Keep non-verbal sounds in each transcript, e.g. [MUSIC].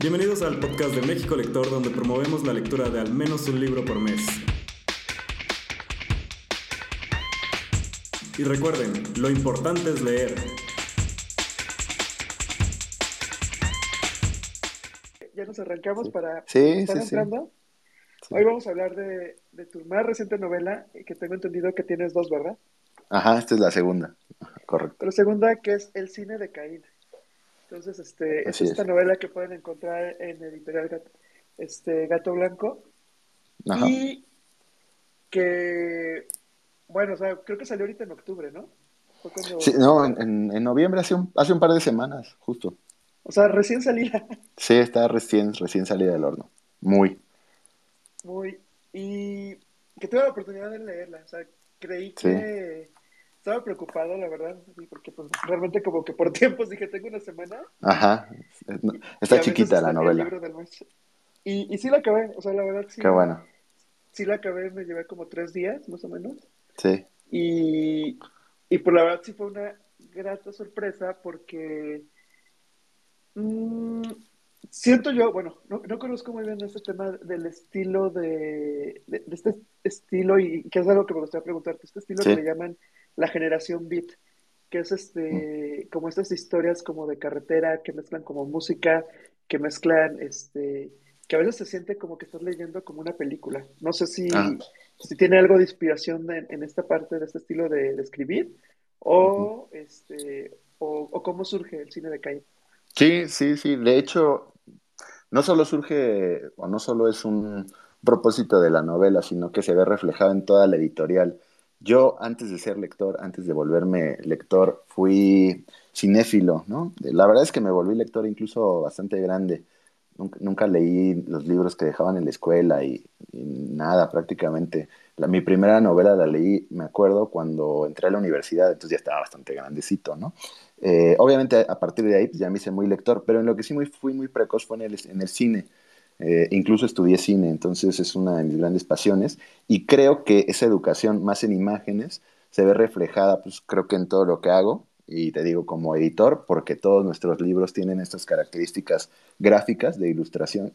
Bienvenidos al podcast de México Lector, donde promovemos la lectura de al menos un libro por mes. Y recuerden, lo importante es leer. Ya nos arrancamos para Sí, estar sí, sí. entrando. Hoy vamos a hablar de, de tu más reciente novela, que tengo entendido que tienes dos, ¿verdad? Ajá, esta es la segunda. Correcto. La segunda, que es El cine de Caín. Entonces, este, es esta es. novela que pueden encontrar en editorial Gato, este, Gato Blanco. Ajá. Y que, bueno, o sea, creo que salió ahorita en octubre, ¿no? Fue cuando- Sí, no, en, en- en noviembre, hace un, hace un par de semanas, justo. O sea, recién salida. Sí, está recién, recién salida del horno. Muy. Muy. Y que tuve la oportunidad de leerla. O sea, creí Sí. que estaba preocupado, la verdad, porque pues realmente como que por [LAUGHS] tiempos dije, tengo una semana. Ajá. Y Está chiquita la novela. Y, y sí la acabé, o sea, la verdad sí. Qué bueno. Sí la acabé, me llevé como tres días, más o menos. Sí. Y, y pues la verdad sí fue una grata sorpresa porque mm, siento yo, bueno, no, no conozco muy bien este tema del estilo de, de, de este estilo y que es algo que me gustaría preguntarte, este estilo Sí. que le llaman la generación beat, que es este, como estas historias como de carretera que mezclan como música, que mezclan este, que a veces se siente como que estás leyendo como una película. No sé si, Ah. si tiene algo de inspiración en, en esta parte de este estilo de, de escribir o, este, o, o cómo surge el cine de calle. Sí, sí, sí. De hecho, no solo surge, o no solo es un propósito de la novela, sino que se ve reflejado en toda la editorial. Yo, antes de ser lector, antes de volverme lector, fui cinéfilo, ¿no? La verdad es que me volví lector incluso bastante grande. Nunca, nunca leí los libros que dejaban en la escuela y, nada prácticamente. La- mi primera novela la leí, me acuerdo, cuando entré a la universidad, entonces ya estaba bastante grandecito, ¿no? Eh, obviamente a partir de ahí pues, ya me hice muy lector, pero en lo que sí muy, fui muy precoz fue el, en el cine. Eh, incluso estudié cine, entonces es una de mis grandes pasiones y creo que esa educación más en imágenes se ve reflejada, pues creo que en todo lo que hago y te digo como editor, porque todos nuestros libros tienen estas características gráficas de ilustración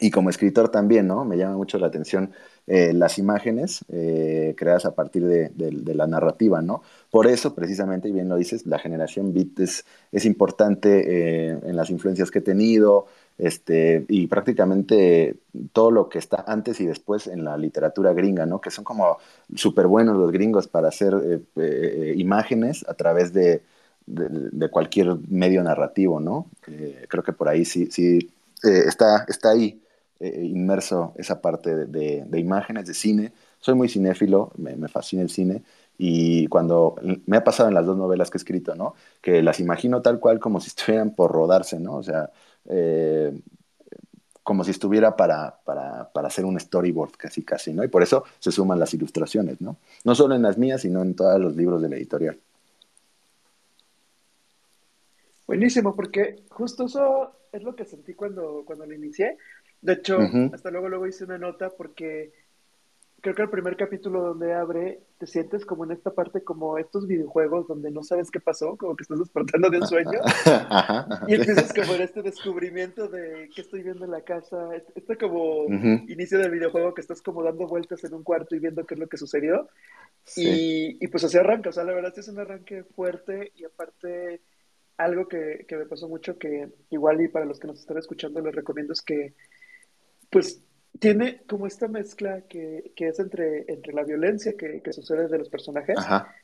y como escritor también, ¿no? Me llama mucho la atención eh, las imágenes eh, creadas a partir de, la narrativa, ¿no? Por eso, precisamente, y bien lo dices, la generación beat es, importante en las influencias que he tenido, este, y prácticamente todo lo que está antes y después en la literatura gringa, ¿no? Que son como súper buenos los gringos para hacer eh, eh, imágenes a través de, de, cualquier medio narrativo, ¿no? Eh, creo que por ahí sí, sí está, está ahí inmerso esa parte de, de- de imágenes, de cine. Soy muy cinéfilo, me, me fascina el cine. Y cuando me ha pasado en las dos novelas que he escrito, ¿no? Que las imagino tal cual como si [LAUGHS] estuvieran por rodarse, ¿no? O sea, eh, como si estuviera para, para, para hacer un storyboard casi, casi, ¿no? Y por eso se suman las ilustraciones, ¿no? No solo en las mías, sino en todos los libros de la editorial. Buenísimo, porque justo eso es lo que sentí cuando, cuando lo inicié. De hecho, hasta luego, luego hice una nota porque creo que el primer capítulo donde abre, te sientes como en esta parte, como estos videojuegos donde no sabes qué pasó, como que estás despertando de un sueño. [LAUGHS] Ajá, ajá. Y empiezas como en este descubrimiento de qué estoy viendo en la casa, este, como inicio del videojuego que estás como dando vueltas en un cuarto y viendo qué es lo que sucedió. Sí. Y, y pues así arranca, o sea, la verdad sí es un arranque fuerte y aparte algo que, que me pasó mucho que igual y para los que nos están escuchando les recomiendo es que pues tiene como esta mezcla que, que es entre, entre la violencia que, que sucede de los personajes, Ajá.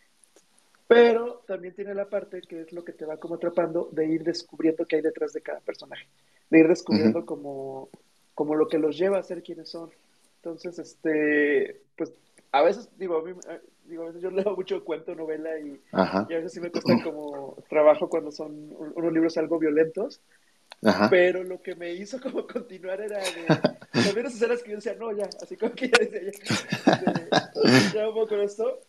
pero también tiene la parte que es lo que te va como atrapando de ir descubriendo qué hay detrás de cada personaje, de ir descubriendo Ujú. como, como lo que los lleva a ser quienes son. Entonces, este, pues a veces, digo, a mí, eh, digo, a veces yo [LAUGHS] leo mucho cuento, novela y, y a veces sí me cuesta como trabajo cuando son un- unos libros algo violentos, Pero lo que me hizo como continuar era de también escenas que yo decía, no, ya, así como que ya decía, ya, ya poco con esto,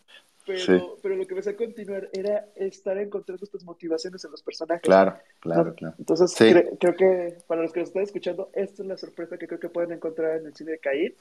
pero, pero lo que me hacía continuar era estar encontrando estas motivaciones en los personajes. Claro, claro, claro. Entonces, Sí. cre- creo que para los que nos están escuchando, esta es la sorpresa que creo que pueden encontrar en el cine de Caín.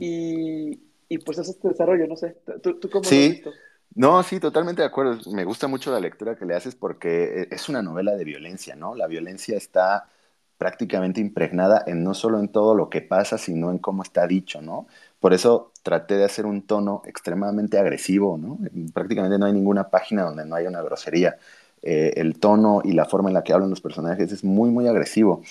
Y, y pues es este desarrollo, no sé. ¿Tú, tú cómo lo Sí. has visto? No, sí, totalmente de acuerdo. Me gusta mucho la lectura que le haces porque es una novela de violencia, ¿no? La violencia está prácticamente impregnada en no solo en todo lo que pasa, sino en cómo está dicho, ¿no? Por eso traté de hacer un tono extremadamente agresivo, ¿no? Prácticamente no hay ninguna página donde no haya una grosería. Eh, el tono y la forma en la que hablan los personajes es muy, muy agresivo.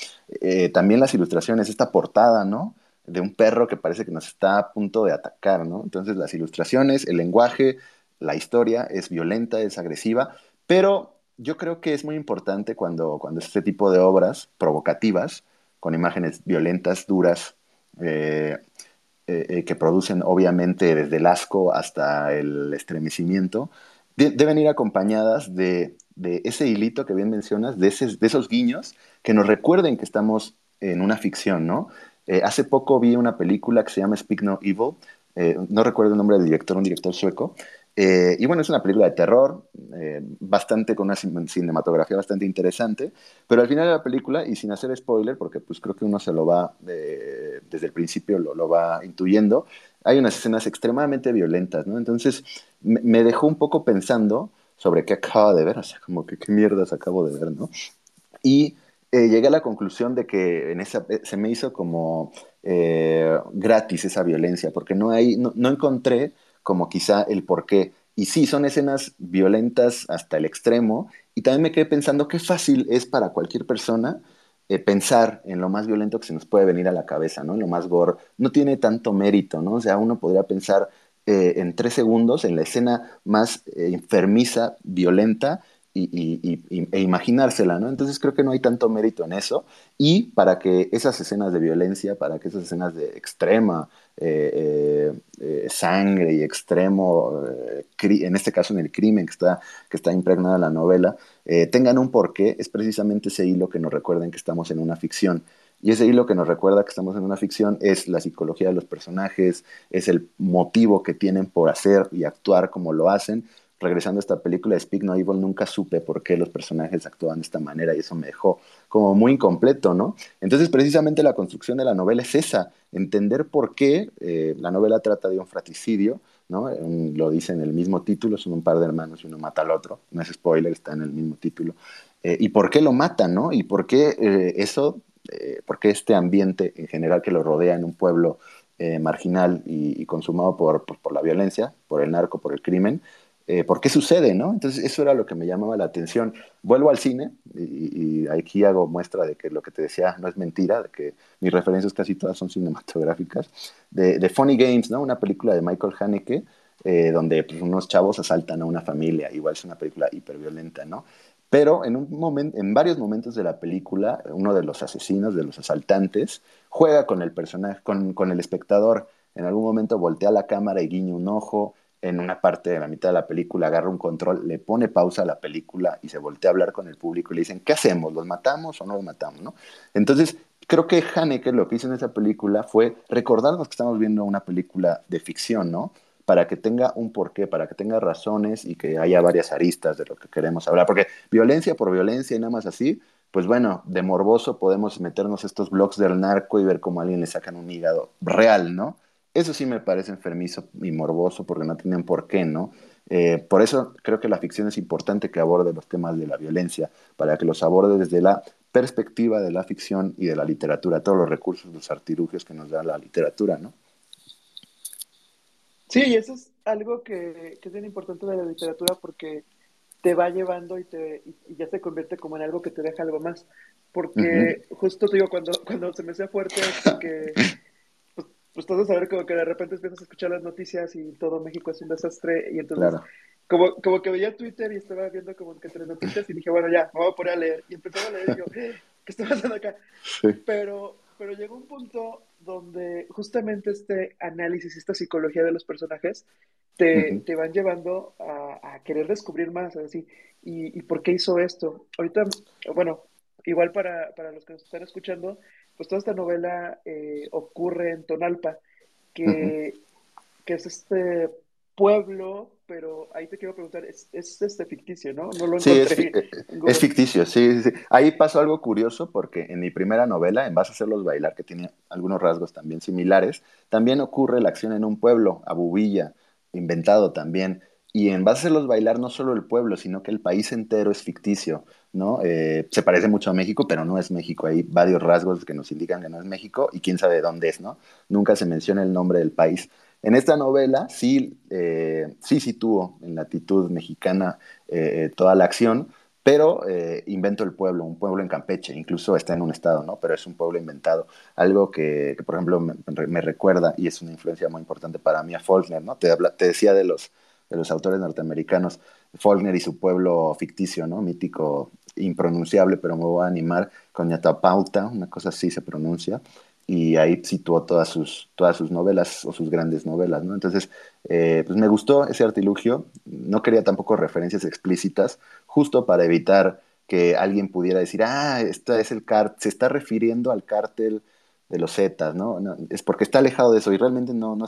Eh, también las ilustraciones, esta portada, ¿no? De un perro que parece que nos está a punto de atacar, ¿no? Entonces las ilustraciones, el lenguaje, la historia es violenta, es agresiva, pero yo creo que es muy importante cuando, cuando este tipo de obras provocativas, con imágenes violentas, duras, eh, eh, eh, que producen obviamente desde el asco hasta el estremecimiento, deben ir acompañadas de, ese hilito que bien mencionas, de, esos guiños que nos recuerden que estamos en una ficción, ¿no? hace poco vi una película que se llama Speak No Evil, no recuerdo el nombre del director, un director sueco, eh, y bueno, es una película de terror, eh, bastante con una cinematografía bastante interesante, pero al final de la película, y sin hacer spoiler, porque pues creo que uno se lo va, eh, desde el principio lo, lo, va intuyendo, hay unas escenas extremadamente violentas, ¿no? Entonces me, dejó un poco pensando sobre qué acabo de ver, o sea, como que qué mierdas acabo de ver, ¿no? Y llegué a la conclusión de que en esa, se me hizo como gratis esa violencia, porque no, hay, no, no encontré como quizá el por qué. Y sí, son escenas violentas hasta el extremo. Y también me quedé pensando qué fácil es para cualquier persona eh, pensar en lo más violento que se nos puede venir a la cabeza, ¿no? En lo más gore. No tiene tanto mérito, ¿no? O sea, uno podría pensar eh, en tres segundos en la escena más eh, enfermiza, violenta, y, e imaginársela, ¿no? Entonces creo que no hay tanto mérito en eso. Y para que esas escenas de violencia, para que esas escenas de extrema eh, eh, eh, sangre y extremo, en este caso en el crimen que está, que está impregnada la novela, tengan un porqué, es precisamente ese hilo que nos recuerden que estamos en una ficción. Y ese hilo que nos recuerda que estamos en una ficción es la psicología de los personajes, es el motivo que tienen por hacer y actuar como lo hacen, regresando a esta película de Speak No Evil, nunca supe por qué los personajes actuaban de esta manera y eso me dejó como muy incompleto, ¿no? Entonces, precisamente la construcción de la novela es esa, entender por qué eh, la novela trata de un fratricidio, ¿no? lo dice en el mismo título, son un par de hermanos y uno mata al otro, no es spoiler, está en el mismo título, eh, y por qué lo matan, ¿no? Y por qué eh, eso, por qué este ambiente en general que lo rodea en un pueblo marginal y, consumado por, por la violencia, por el narco, por el crimen, eh, por qué sucede, ¿no? Entonces eso era lo que me llamaba la atención. Vuelvo al cine y, aquí hago muestra de que lo que te decía no es mentira, de que mis referencias casi todas son cinematográficas, de, Funny Games, ¿no? Una película de Michael Haneke, eh, donde pues, unos chavos asaltan a una familia, igual es una película hiperviolenta, ¿no? Pero en, un momento, en varios momentos de la película, uno de los asesinos, de los asaltantes, juega con el personaje, con, con el espectador. En algún momento voltea la cámara y guiña un ojo, en una parte de la mitad de la película agarra un control, le pone pausa a la película y se voltea a hablar con el público y le dicen, ¿qué hacemos? ¿Los matamos o no los matamos? ¿no? Entonces, creo que Haneke lo que hizo en esa película fue recordarnos que estamos viendo una película de ficción, ¿no? Para que tenga un porqué, para que tenga razones y que haya varias aristas de lo que queremos hablar. Porque violencia por violencia y nada más así, pues bueno, de morboso podemos meternos estos blogs del narco y ver cómo a alguien le sacan un hígado real, ¿no? Eso sí me parece enfermizo y morboso porque no tienen por qué, ¿no? Eh, por eso creo que la ficción es importante que aborde los temas de la violencia, para que los aborde desde la perspectiva de la ficción y de la literatura, todos los recursos, los artilugios que nos da la literatura, ¿no? Sí, y eso es algo que, es bien importante de la literatura porque te va llevando y, te, y, ya se convierte como en algo que te deja algo más. Porque justo te digo, cuando, cuando se me sea fuerte, que [LAUGHS] pues todo saber como que de repente empiezas a escuchar las noticias y todo México es un desastre y entonces como, como que veía Twitter y estaba viendo como que entre noticias y dije, bueno, ya, me voy a poner a leer. Y empecé a leer y yo, [LAUGHS] ¿qué está pasando acá? Pero, pero llegó un punto donde justamente este análisis, esta psicología de los personajes, te, te van llevando a, a, querer descubrir más, así, y, y por qué hizo esto. Ahorita, bueno, igual para, para los que nos están escuchando, pues toda esta novela eh, ocurre en Tonalpa, que, es este pueblo, pero ahí te quiero preguntar, es, este ficticio, ¿no? No lo sí, es, es, ficticio, sí, sí, Ahí pasó algo curioso porque en mi primera novela, en Vas a hacerlos bailar, que tiene algunos rasgos también similares, también ocurre la acción en un pueblo, Abubilla, inventado también. y en base a hacerlos bailar no solo el pueblo, sino que el país entero es ficticio, Eh, se parece mucho a México, pero no es México. Hay varios rasgos que nos indican que no es México y quién sabe dónde es, ¿no? Nunca se menciona el nombre del país. En esta novela sí, eh, sí situó en la actitud mexicana eh, toda la acción, pero eh, invento el pueblo, un pueblo en Campeche, incluso está en un estado, ¿no? Pero es un pueblo inventado. Algo que, por ejemplo, me, recuerda y es una influencia muy importante para mí a Faulkner, ¿no? Te, te decía de los de los autores norteamericanos, Faulkner y su pueblo ficticio, ¿no? Mítico, impronunciable, pero me voy a animar con Yatapauta, una cosa así se pronuncia, y ahí situó todas sus, todas sus novelas o sus grandes novelas, ¿no? Entonces, eh, pues me gustó ese artilugio, no quería tampoco referencias explícitas, justo para evitar que alguien pudiera decir, ah, esta es el se está refiriendo al cártel de los Zetas, ¿no? Es porque está alejado de eso y realmente no, no,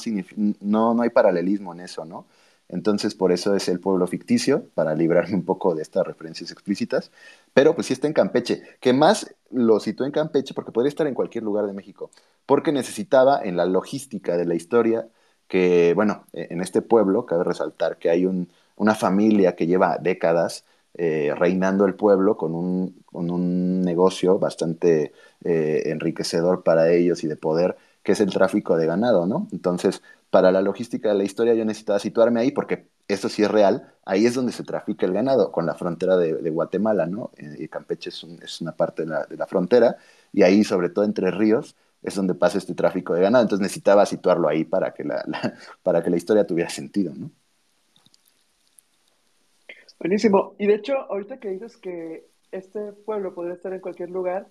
no, no hay paralelismo en eso, ¿no? Entonces, por eso es el pueblo ficticio, para librarme un poco de estas referencias explícitas. Pero pues sí está en Campeche, que más lo citó en Campeche porque podría estar en cualquier lugar de México, porque necesitaba en la logística de la historia que, bueno, e, en este pueblo cabe resaltar que hay un, una familia que lleva décadas eh, reinando el pueblo con un, con un negocio bastante eh, enriquecedor para ellos y de poder, que es el tráfico de ganado, ¿no? Entonces, para la logística de la historia yo necesitaba situarme ahí porque esto sí es real, ahí es donde se trafica el ganado, con la frontera de, Guatemala, ¿no? Eh, y Campeche es, una parte de la, frontera, y ahí, sobre todo entre ríos, es donde pasa este tráfico de ganado, entonces necesitaba situarlo ahí para que la, [LAUGHS] para que la historia tuviera sentido, ¿no? Buenísimo, y de hecho, ahorita que dices que este pueblo podría estar en cualquier lugar,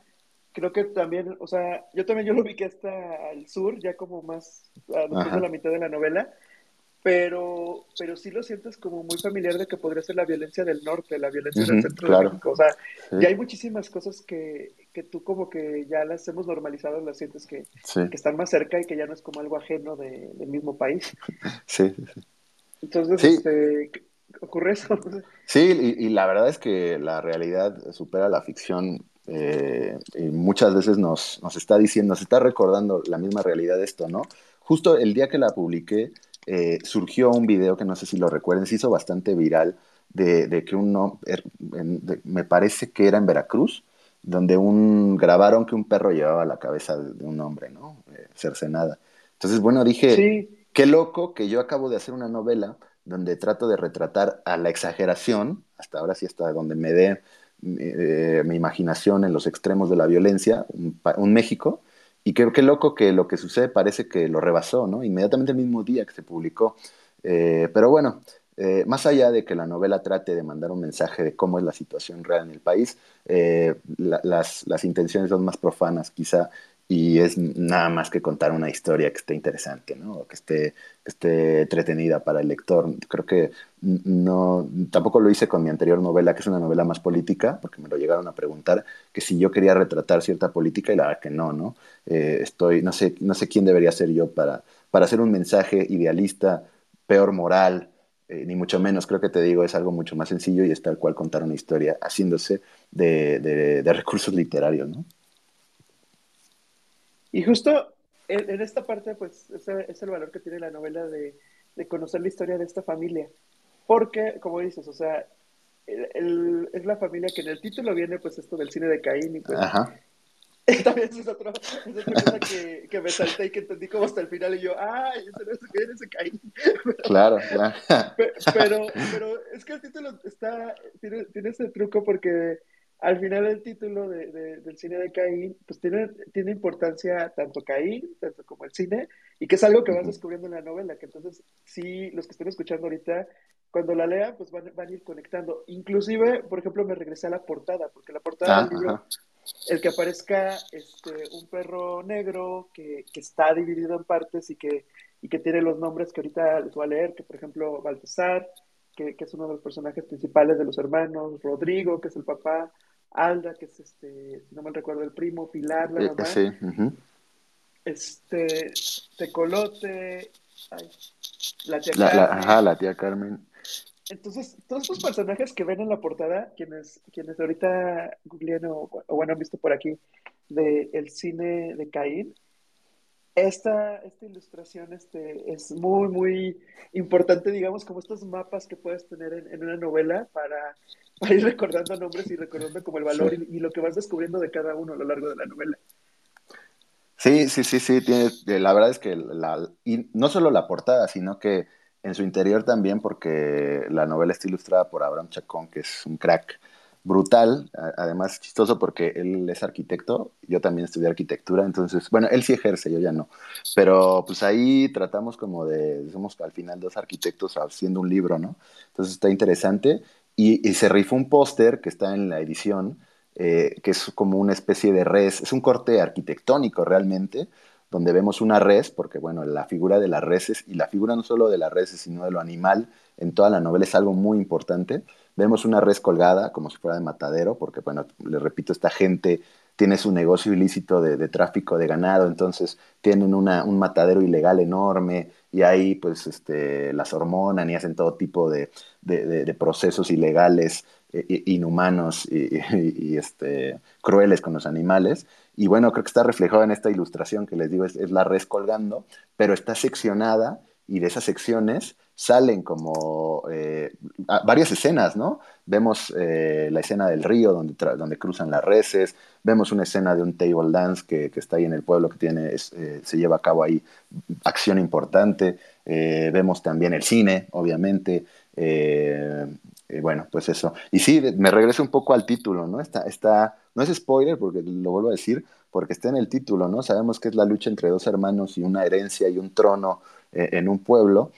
creo que también, o sea, yo también yo lo vi que está al sur, ya como más después de la mitad de la novela, pero, pero sí lo sientes como muy familiar de que podría ser la violencia del norte, la violencia del centro de México. O sea, ya hay muchísimas cosas que, que, tú como que ya las hemos normalizado, las sientes que, que, están más cerca y que ya no es como algo ajeno de, del mismo país. [LAUGHS] Sí, sí. Entonces, este, ocurre eso. [LAUGHS] Sí, y, y, la verdad es que la realidad supera la ficción eh, y muchas veces nos, nos, está diciendo, nos está recordando la misma realidad de esto, ¿no? Justo el día que la publiqué, eh, surgió un video que no sé si lo recuerden, se hizo bastante viral, de, de que uno, er, me parece que era en Veracruz, donde un, grabaron que un perro llevaba la cabeza de, un hombre, ¿no? Eh, cercenada. Entonces, bueno, dije, qué loco que yo acabo de hacer una novela donde trato de retratar a la exageración, hasta ahora sí hasta donde me dé eh, mi imaginación en los extremos de la violencia, un, México, y qué, qué, loco que lo que sucede parece que lo rebasó, ¿no? Inmediatamente el mismo día que se publicó. Eh, pero bueno, eh, más allá de que la novela trate de mandar un mensaje de cómo es la situación real en el país, las, intenciones son más profanas quizá y es nada más que contar una historia que esté interesante, ¿no? que esté, esté entretenida para el lector. Creo que no, tampoco lo hice con mi anterior novela, que es una novela más política, porque me lo llegaron a preguntar, que si yo quería retratar cierta política y la verdad que no, ¿no? Eh, estoy, no sé, no sé quién debería ser yo para, para hacer un mensaje idealista, peor moral, eh, ni mucho menos, creo que te digo, es algo mucho más sencillo y es tal cual contar una historia haciéndose de, de, de recursos literarios, ¿no? Y justo en, esta parte, pues, ese es el valor que tiene la novela de, conocer la historia de esta familia. Porque, como dices, o sea, es la familia que en el título viene, pues, esto del cine de Caín y pues... Ajá. [LAUGHS] También es, otra cosa que, me salté y que entendí como hasta el final y yo, ¡ay! Eso no es que ese Caín. [LAUGHS] Claro, claro. Pero, pero es que el título está, tiene, tiene ese truco porque al final el título de, del cine de Caín, pues tiene, tiene importancia tanto Caín, tanto como el cine, y que es algo que vas descubriendo en la novela, que entonces sí, los que estén escuchando ahorita, cuando la lean, pues van, van a ir conectando. Inclusive, por ejemplo, me regresé a la portada, porque la portada del libro, el que aparezca este, un perro negro que, que, está dividido en partes y que, y que tiene los nombres que ahorita les voy a leer, que por ejemplo, Baltasar, que, que, es uno de los personajes principales de los hermanos, Rodrigo, que es el papá, Alda, que es este, si no me recuerdo, el primo, Pilar, la eh, mamá. Sí. Este, Tecolote, la tía Carmen. ajá, la tía Carmen. Entonces, todos estos personajes que ven en la portada, quienes, quienes ahorita googlean o, bueno han visto por aquí, de el cine de Caín, esta, esta ilustración este, es muy, muy importante, digamos, como estos mapas que puedes tener en, una novela para, ir recordando nombres y recordando como el valor y, lo que vas descubriendo de cada uno a lo largo de la novela. Sí, sí, sí, sí, tiene, la verdad es que la, y no solo la portada, sino que en su interior también, porque la novela está ilustrada por Abraham Chacón, que es un crack brutal, además chistoso porque él es arquitecto, yo también estudié arquitectura, entonces, bueno, él sí ejerce, yo ya no, pero pues ahí tratamos como de, somos al final dos arquitectos haciendo un libro, ¿no? Entonces está interesante y, se rifó un póster que está en la edición, eh, que es como una especie de res, es un corte arquitectónico realmente, donde vemos una res, porque bueno, la figura de las reses, y la figura no solo de las reses, sino de lo animal, en toda la novela es algo muy importante. Vemos una res colgada, como si fuera de matadero, porque bueno, le repito, esta gente tiene su negocio ilícito de, tráfico de ganado, entonces tienen un matadero ilegal enorme y ahí pues este, las hormonan y hacen todo tipo de, procesos ilegales, eh, inhumanos y, este, crueles con los animales. Y bueno, creo que está reflejado en esta ilustración que les digo, es, la res colgando, pero está seccionada y de esas secciones salen como eh, varias escenas, ¿no? Vemos eh, la escena del río donde, donde cruzan las reses, vemos una escena de un table dance que, que está ahí en el pueblo que tiene, eh, se lleva a cabo ahí acción importante, vemos también el cine, obviamente, bueno, pues eso. Y sí, me regreso un poco al título, ¿no? Está, está, no es spoiler, porque lo vuelvo a decir, porque está en el título, ¿no? Sabemos que es la lucha entre dos hermanos y una herencia y un trono en un pueblo,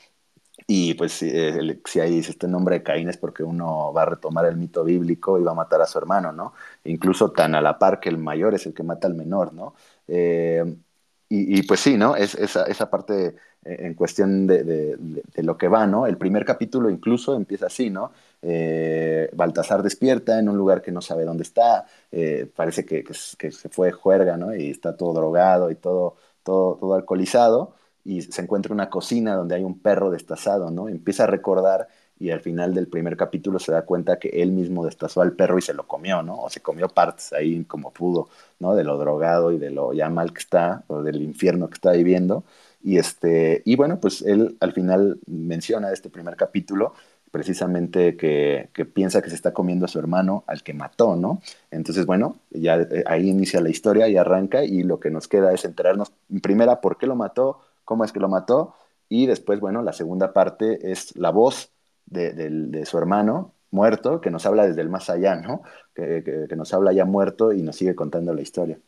y pues si ahí dice este nombre de Caín es porque uno va a retomar el mito bíblico y va a matar a su hermano, ¿no? Incluso tan a la par que el mayor es el que mata al menor, ¿no? Eh, y, pues sí, ¿no? Es, esa, esa parte eh, en cuestión de, de, lo que va, ¿no? El primer capítulo incluso empieza así, ¿no? Eh, Baltasar despierta en un lugar que no sabe dónde está, parece que, que, que, se fue juerga, ¿no? Y está todo drogado y todo, todo, todo alcoholizado y se encuentra una cocina donde hay un perro destazado, ¿no? Empieza a recordar y al final del primer capítulo se da cuenta que él mismo destazó al perro y se lo comió, ¿no? O se comió partes ahí como pudo, ¿no? De lo drogado y de lo ya mal que está, o del infierno que está viviendo. Y, este, y bueno, pues él al final menciona este primer capítulo precisamente que, que, piensa que se está comiendo a su hermano al que mató, ¿no? Entonces, bueno, ya eh, ahí inicia la historia y arranca y lo que nos queda es enterarnos, en primera, por qué lo mató, cómo es que lo mató, y después, bueno, la segunda parte es la voz de, su hermano muerto, que nos habla desde el más allá, ¿no? Que, nos habla ya muerto y nos sigue contando la historia.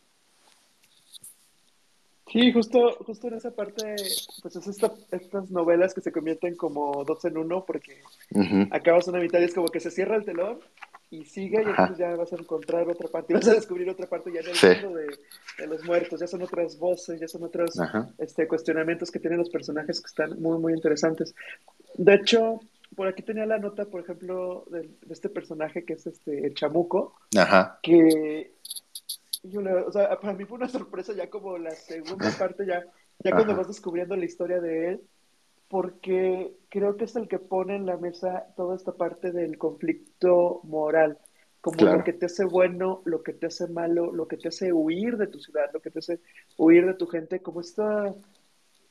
Sí, justo, justo en esa parte, pues es estas novelas que se convierten como dos en uno, porque acabas una mitad y es como que se cierra el telón y sigue y entonces ya vas a encontrar otra parte vas a descubrir otra parte ya en el mundo de, los muertos, ya son otras voces, ya son otros este, cuestionamientos que tienen los personajes que están muy, muy interesantes. De hecho, por aquí tenía la nota, por ejemplo, de, este personaje que es este el Chamuco, que o sea, para mí fue una sorpresa ya como la segunda parte, ya, ya cuando vas descubriendo la historia de él, porque creo que es el que pone en la mesa toda esta parte del conflicto moral, como lo que te hace bueno, lo que te hace malo, lo que te hace huir de tu ciudad, lo que te hace huir de tu gente, como esta,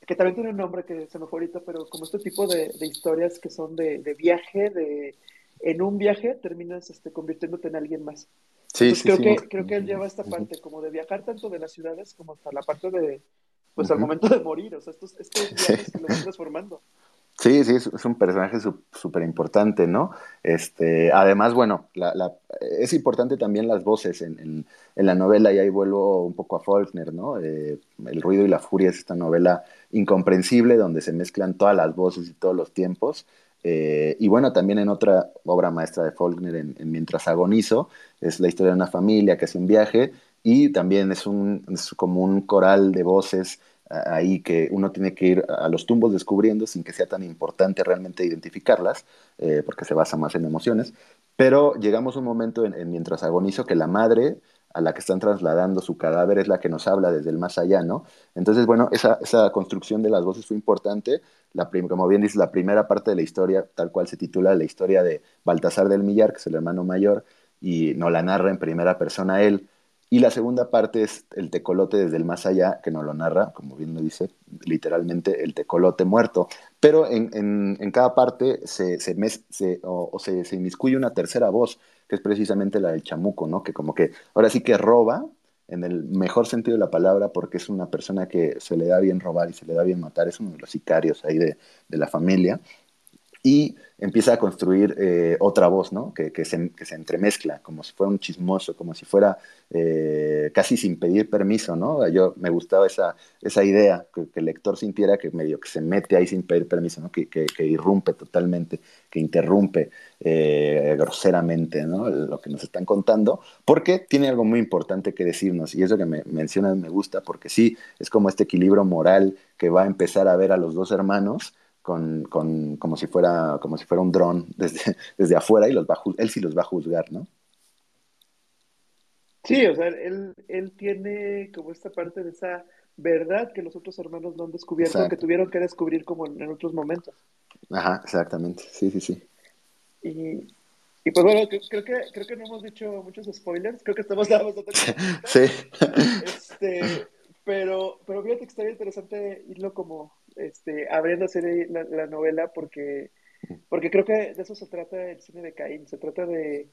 que también tiene un nombre que se me fue ahorita, pero como este tipo de, historias que son de, viaje, de en un viaje terminas este, convirtiéndote en alguien más. Sí, sí, creo, Que, creo que él lleva esta parte como de viajar tanto de las ciudades como hasta la parte de, pues al momento de morir, o sea, estos, estos viajes que lo van transformando. [LAUGHS] Sí, sí, es, un personaje súper importante, ¿no? Este, además, bueno, la, la, es importante también las voces en, en, en, la novela, y ahí vuelvo un poco a Faulkner, ¿no? Eh, el ruido y la furia es esta novela incomprensible donde se mezclan todas las voces y todos los tiempos. Eh, y bueno, también en otra obra maestra de Faulkner, en, Mientras agonizo, es la historia de una familia que hace un viaje y también es, un, es como un coral de voces ahí que uno tiene que ir a los tumbos descubriendo sin que sea tan importante realmente identificarlas, eh, porque se basa más en emociones. Pero llegamos a un momento en, mientras agonizo que la madre a la que están trasladando su cadáver es la que nos habla desde el más allá, ¿no? Entonces, bueno, esa, esa construcción de las voces fue importante. La como bien dice, la primera parte de la historia, tal cual se titula la historia de Baltasar del Millar, que es el hermano mayor, y nos la narra en primera persona él, Y la segunda parte es el tecolote desde el más allá, que nos lo narra, como bien lo dice, literalmente el tecolote muerto. Pero en, cada parte se, se o, se, se, inmiscuye una tercera voz, que es precisamente la del chamuco, ¿no? Que como que ahora sí que roba, en el mejor sentido de la palabra, porque es una persona que se le da bien robar y se le da bien matar, es uno de los sicarios ahí de la familia y empieza a construir eh, otra voz, ¿no? Que, que, se, que, se, entremezcla, como si fuera un chismoso, como si fuera eh, casi sin pedir permiso, ¿no? Yo me gustaba esa, esa idea, que, el lector sintiera que medio que se mete ahí sin pedir permiso, ¿no? Que, irrumpe totalmente, que interrumpe eh, groseramente, ¿no? Lo que nos están contando, porque tiene algo muy importante que decirnos, y eso que me mencionas me gusta, porque sí, es como este equilibrio moral que va a empezar a ver a los dos hermanos, con, con, como, si fuera, como si fuera un dron [LAUGHS] desde, desde afuera y los va él sí los va a juzgar, ¿no? Sí, o sea, él, él tiene como esta parte de esa verdad que los otros hermanos no han descubierto, que tuvieron que descubrir como en, otros momentos. Ajá, exactamente, sí, sí, sí. Y, y pues bueno, creo, que, creo que no hemos dicho muchos spoilers, creo que estamos dando [LAUGHS] Sí. Este, pero, pero fíjate que estaría interesante irlo como este, abriendo la, la, novela porque, porque creo que de eso se trata el cine de Caín, se trata de,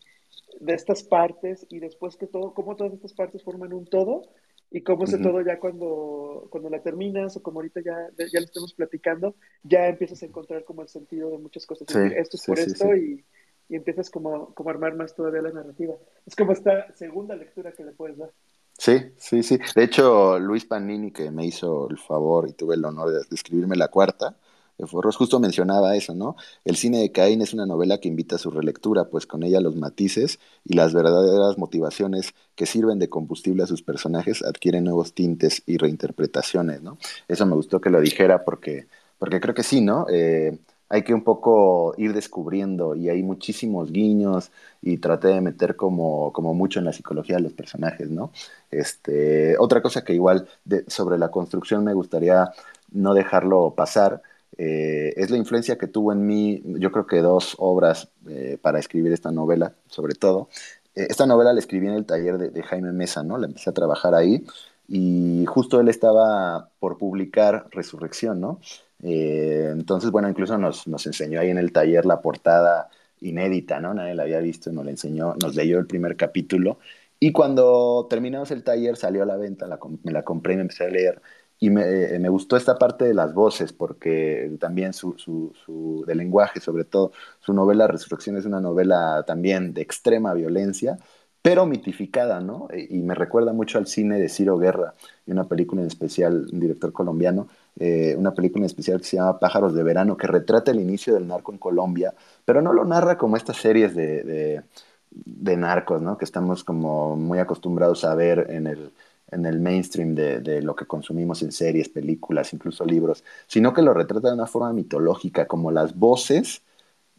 de estas partes y después que todo, cómo todas estas partes forman un todo y cómo ese todo ya cuando, cuando la terminas o como ahorita ya, ya lo estamos platicando, ya empiezas a encontrar como el sentido de muchas cosas. esto es por esto y, y, empiezas como, como a armar más todavía la narrativa. Es como esta segunda lectura que le puedes dar. Sí, sí, sí. De hecho, Luis Panini, que me hizo el favor y tuve el honor de escribirme la cuarta, de Forros, justo mencionaba eso, ¿no? El cine de Caín es una novela que invita a su relectura, pues con ella los matices y las verdaderas motivaciones que sirven de combustible a sus personajes adquieren nuevos tintes y reinterpretaciones, ¿no? Eso me gustó que lo dijera porque, porque creo que sí, ¿no? Eh, hay que un poco ir descubriendo y hay muchísimos guiños y traté de meter como, como mucho en la psicología de los personajes, ¿no? Este, otra cosa que igual sobre la construcción me gustaría no dejarlo pasar eh, es la influencia que tuvo en mí, yo creo que dos obras eh, para escribir esta novela, sobre todo. Eh, esta novela la escribí en el taller de, de Jaime Mesa, ¿no? La empecé a trabajar ahí y justo él estaba por publicar Resurrección, ¿no? Eh, entonces, bueno, incluso nos, nos, enseñó ahí en el taller la portada inédita, ¿no? Nadie la había visto, nos la enseñó, nos leyó el primer capítulo. Y cuando terminamos el taller salió a la venta, me la compré y me empecé a leer. Y me, eh, me gustó esta parte de las voces, porque también su, su, su, de lenguaje, sobre todo, su novela Resurrección es una novela también de extrema violencia, pero mitificada, ¿no? Y me recuerda mucho al cine de Ciro Guerra, y una película en especial, un director colombiano, eh, una película en especial que se llama Pájaros de Verano, que retrata el inicio del narco en Colombia, pero no lo narra como estas series de, de, narcos, ¿no? Que estamos como muy acostumbrados a ver en el, en el mainstream de, lo que consumimos en series, películas, incluso libros, sino que lo retrata de una forma mitológica, como las voces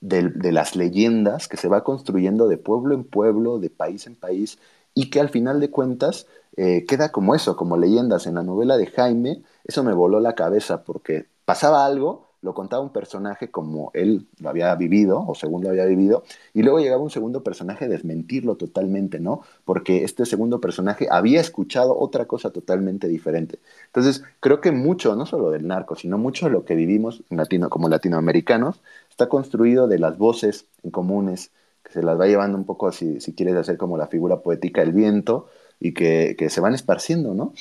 de, las leyendas que se va construyendo de pueblo en pueblo, de país en país, y que al final de cuentas eh, queda como eso, como leyendas. En la novela de Jaime, eso me voló la cabeza porque pasaba algo, lo contaba un personaje como él lo había vivido, o según lo había vivido, y luego llegaba un segundo personaje a desmentirlo totalmente, ¿no? Porque este segundo personaje había escuchado otra cosa totalmente diferente. Entonces, creo que mucho, no solo del narco, sino mucho de lo que vivimos latino, como latinoamericanos, está construido de las voces en comunes, que se las va llevando un poco, si, si quieres hacer como la figura poética del viento, y que, que se van esparciendo, ¿no?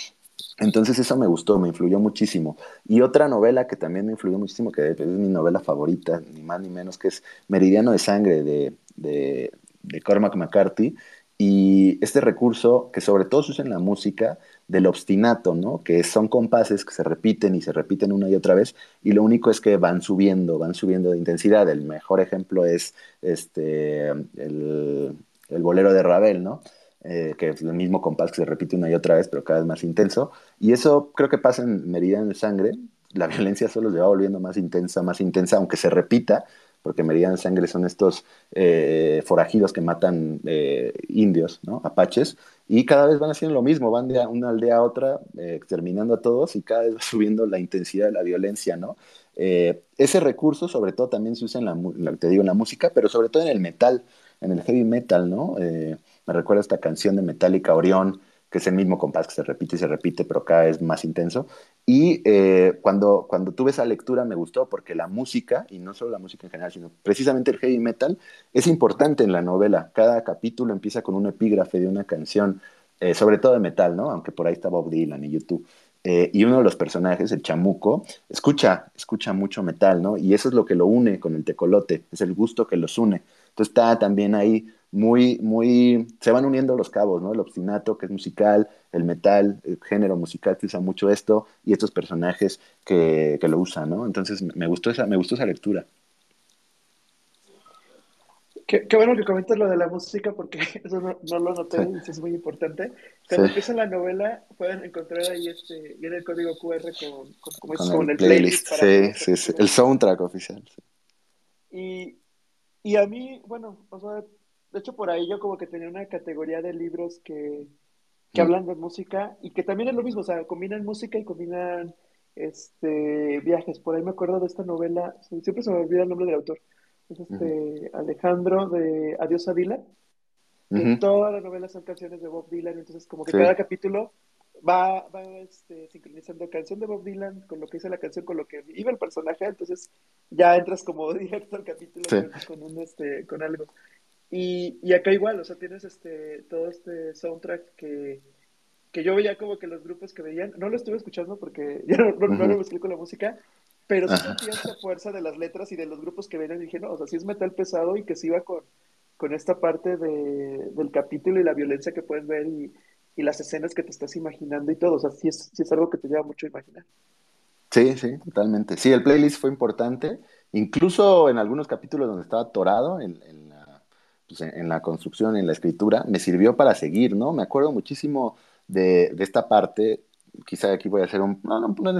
Entonces eso me gustó, me influyó muchísimo. Y otra novela que también me influyó muchísimo, que es mi novela favorita, ni más ni menos, que es Meridiano de Sangre de, de, de Cormac McCarthy. Y este recurso, que sobre todo se usa en la música, del obstinato, ¿no? Que son compases que se repiten y se repiten una y otra vez, y lo único es que van subiendo, van subiendo de intensidad. El mejor ejemplo es este, el, bolero de Ravel, ¿no? Eh, que es el mismo compás que se repite una y otra vez, pero cada vez más intenso. Y eso creo que pasa en Meridiano de Sangre. La violencia solo se va volviendo más intensa, más intensa, aunque se repita, porque Meridiano de Sangre son estos eh, forajidos que matan eh, indios, ¿no? Apaches, y cada vez van haciendo lo mismo, van de una aldea a otra, eh, exterminando a todos y cada vez va [LAUGHS] subiendo la intensidad de la violencia, ¿no? Eh, ese recurso sobre todo también se usa en la, te digo, en la música, pero sobre todo en el metal, en el heavy metal, ¿no? Me recuerda esta canción de Metallica Orión, que es el mismo compás que se repite y se repite, pero cada vez más intenso. Y eh, cuando, cuando tuve esa lectura me gustó porque la música, y no solo la música en general, sino precisamente el heavy metal, es importante en la novela. Cada capítulo empieza con un epígrafe de una canción, eh, sobre todo de metal, ¿no? Aunque por ahí está Bob Dylan y YouTube. Eh, y uno de los personajes, el chamuco, escucha, escucha mucho metal, ¿no? Y eso es lo que lo une con el tecolote, es el gusto que los une. Entonces está también ahí muy, muy, se van uniendo los cabos, ¿no? El obstinato, que es musical, el metal, el género musical que usa mucho esto, y estos personajes que, que lo usan, ¿no? Entonces me gustó esa, me gustó esa lectura. Qué, qué, bueno que comentas lo de la música porque [LAUGHS] eso no, no lo noté y es muy importante. Cuando sí. empieza la novela pueden encontrar ahí este, viene el código QR con, con, con, con, el, el, playlist. playlist sí, sí, sí, el soundtrack oficial. Y, y a mí, bueno, o sea, de hecho por ahí yo como que tenía una categoría de libros que, que mm. hablan de música y que también es lo mismo, o sea, combinan música y combinan este viajes. Por ahí me acuerdo de esta novela, siempre se me olvida el nombre del autor es este. Alejandro de Adiós a Dylan, que uh -huh. todas las novelas son canciones de Bob Dylan, entonces como que sí. cada capítulo va, va este, sincronizando canción de Bob Dylan con lo que dice la canción, con lo que iba el personaje, entonces ya entras como [LAUGHS] directo al capítulo sí. con, un, este, con algo. Y, y, acá igual, o sea, tienes este, todo este soundtrack que, que yo veía como que los grupos que veían, no lo estuve escuchando porque [LAUGHS] ya no, no, no lo mezclé con la música, pero sí sentía esta fuerza de las letras y de los grupos que venían y dije, no, o sea, sí es metal pesado y que sí iba con, con esta parte de, del capítulo y la violencia que puedes ver y, y, las escenas que te estás imaginando y todo, o sea, sí es, sí es algo que te lleva mucho a imaginar. Sí, sí, totalmente. Sí, el playlist fue importante, incluso en algunos capítulos donde estaba atorado en, en, pues en, la, construcción, en la escritura, me sirvió para seguir, ¿no? Me acuerdo muchísimo de, de esta parte, quizá aquí voy a hacer un,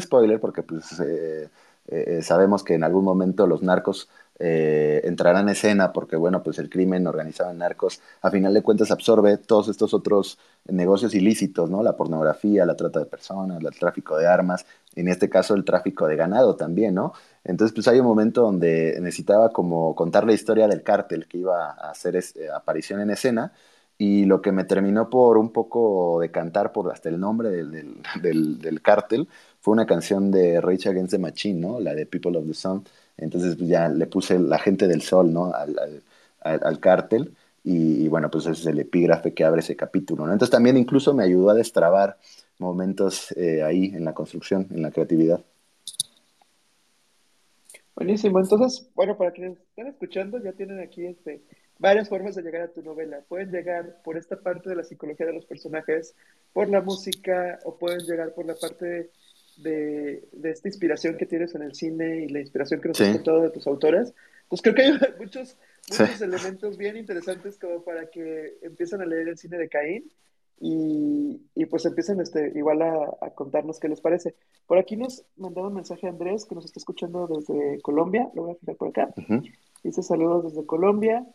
spoiler porque pues... Eh, eh, sabemos que en algún momento los narcos eh, entrarán en escena porque, bueno, pues el crimen organizado en narcos, a final de cuentas, absorbe todos estos otros negocios ilícitos, ¿no? La pornografía, la trata de personas, el tráfico de armas, en este caso el tráfico de ganado también, ¿no? Entonces, pues hay un momento donde necesitaba como contar la historia del cártel que iba a hacer es, eh, aparición en escena y lo que me terminó por un poco decantar por hasta el nombre del, del, [LAUGHS] del, del cártel fue una canción de Rage Against the Machine, ¿no? La de People of the Sun. Entonces pues, ya le puse La gente del sol, ¿no? Al, al, al, al cártel. Y, y, bueno, pues ese es el epígrafe que abre ese capítulo, ¿no? Entonces también incluso me ayudó a destrabar momentos eh, ahí en la construcción, en la creatividad. Buenísimo. Entonces, bueno, para quienes están escuchando, ya tienen aquí este, varias formas de llegar a tu novela. Pueden llegar por esta parte de la psicología de los personajes, por la música, o pueden llegar por la parte de, de, esta inspiración que tienes en el cine y la inspiración que nos sí. has contado de tus autoras, pues creo que hay muchos, [LAUGHS] muchos sí. elementos bien interesantes como para que empiecen a leer el cine de Caín y, y pues empiecen este, igual a, a, contarnos qué les parece. Por aquí nos mandaron un mensaje a Andrés que nos está escuchando desde Colombia, lo voy a fijar por acá. Uh -huh. Dice saludos desde Colombia.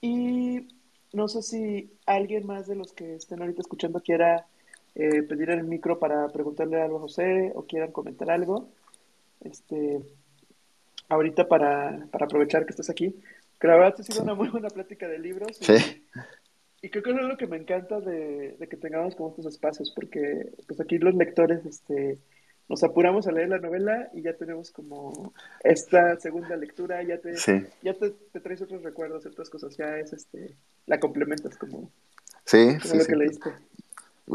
Y no sé si alguien más de los que estén ahorita escuchando quiera eh, pedir el micro para preguntarle algo a José o quieran comentar algo. Este, ahorita para, para aprovechar que estás aquí. Que la verdad ha sido una muy buena plática de libros. Sí. Y, creo que es lo que me encanta de, de, que tengamos como estos espacios, porque pues aquí los lectores este, nos apuramos a leer la novela y ya tenemos como esta segunda lectura, ya te, sí. ya te, te, traes otros recuerdos, otras cosas, ya es este, la complementas como, sí, como sí, lo que leíste.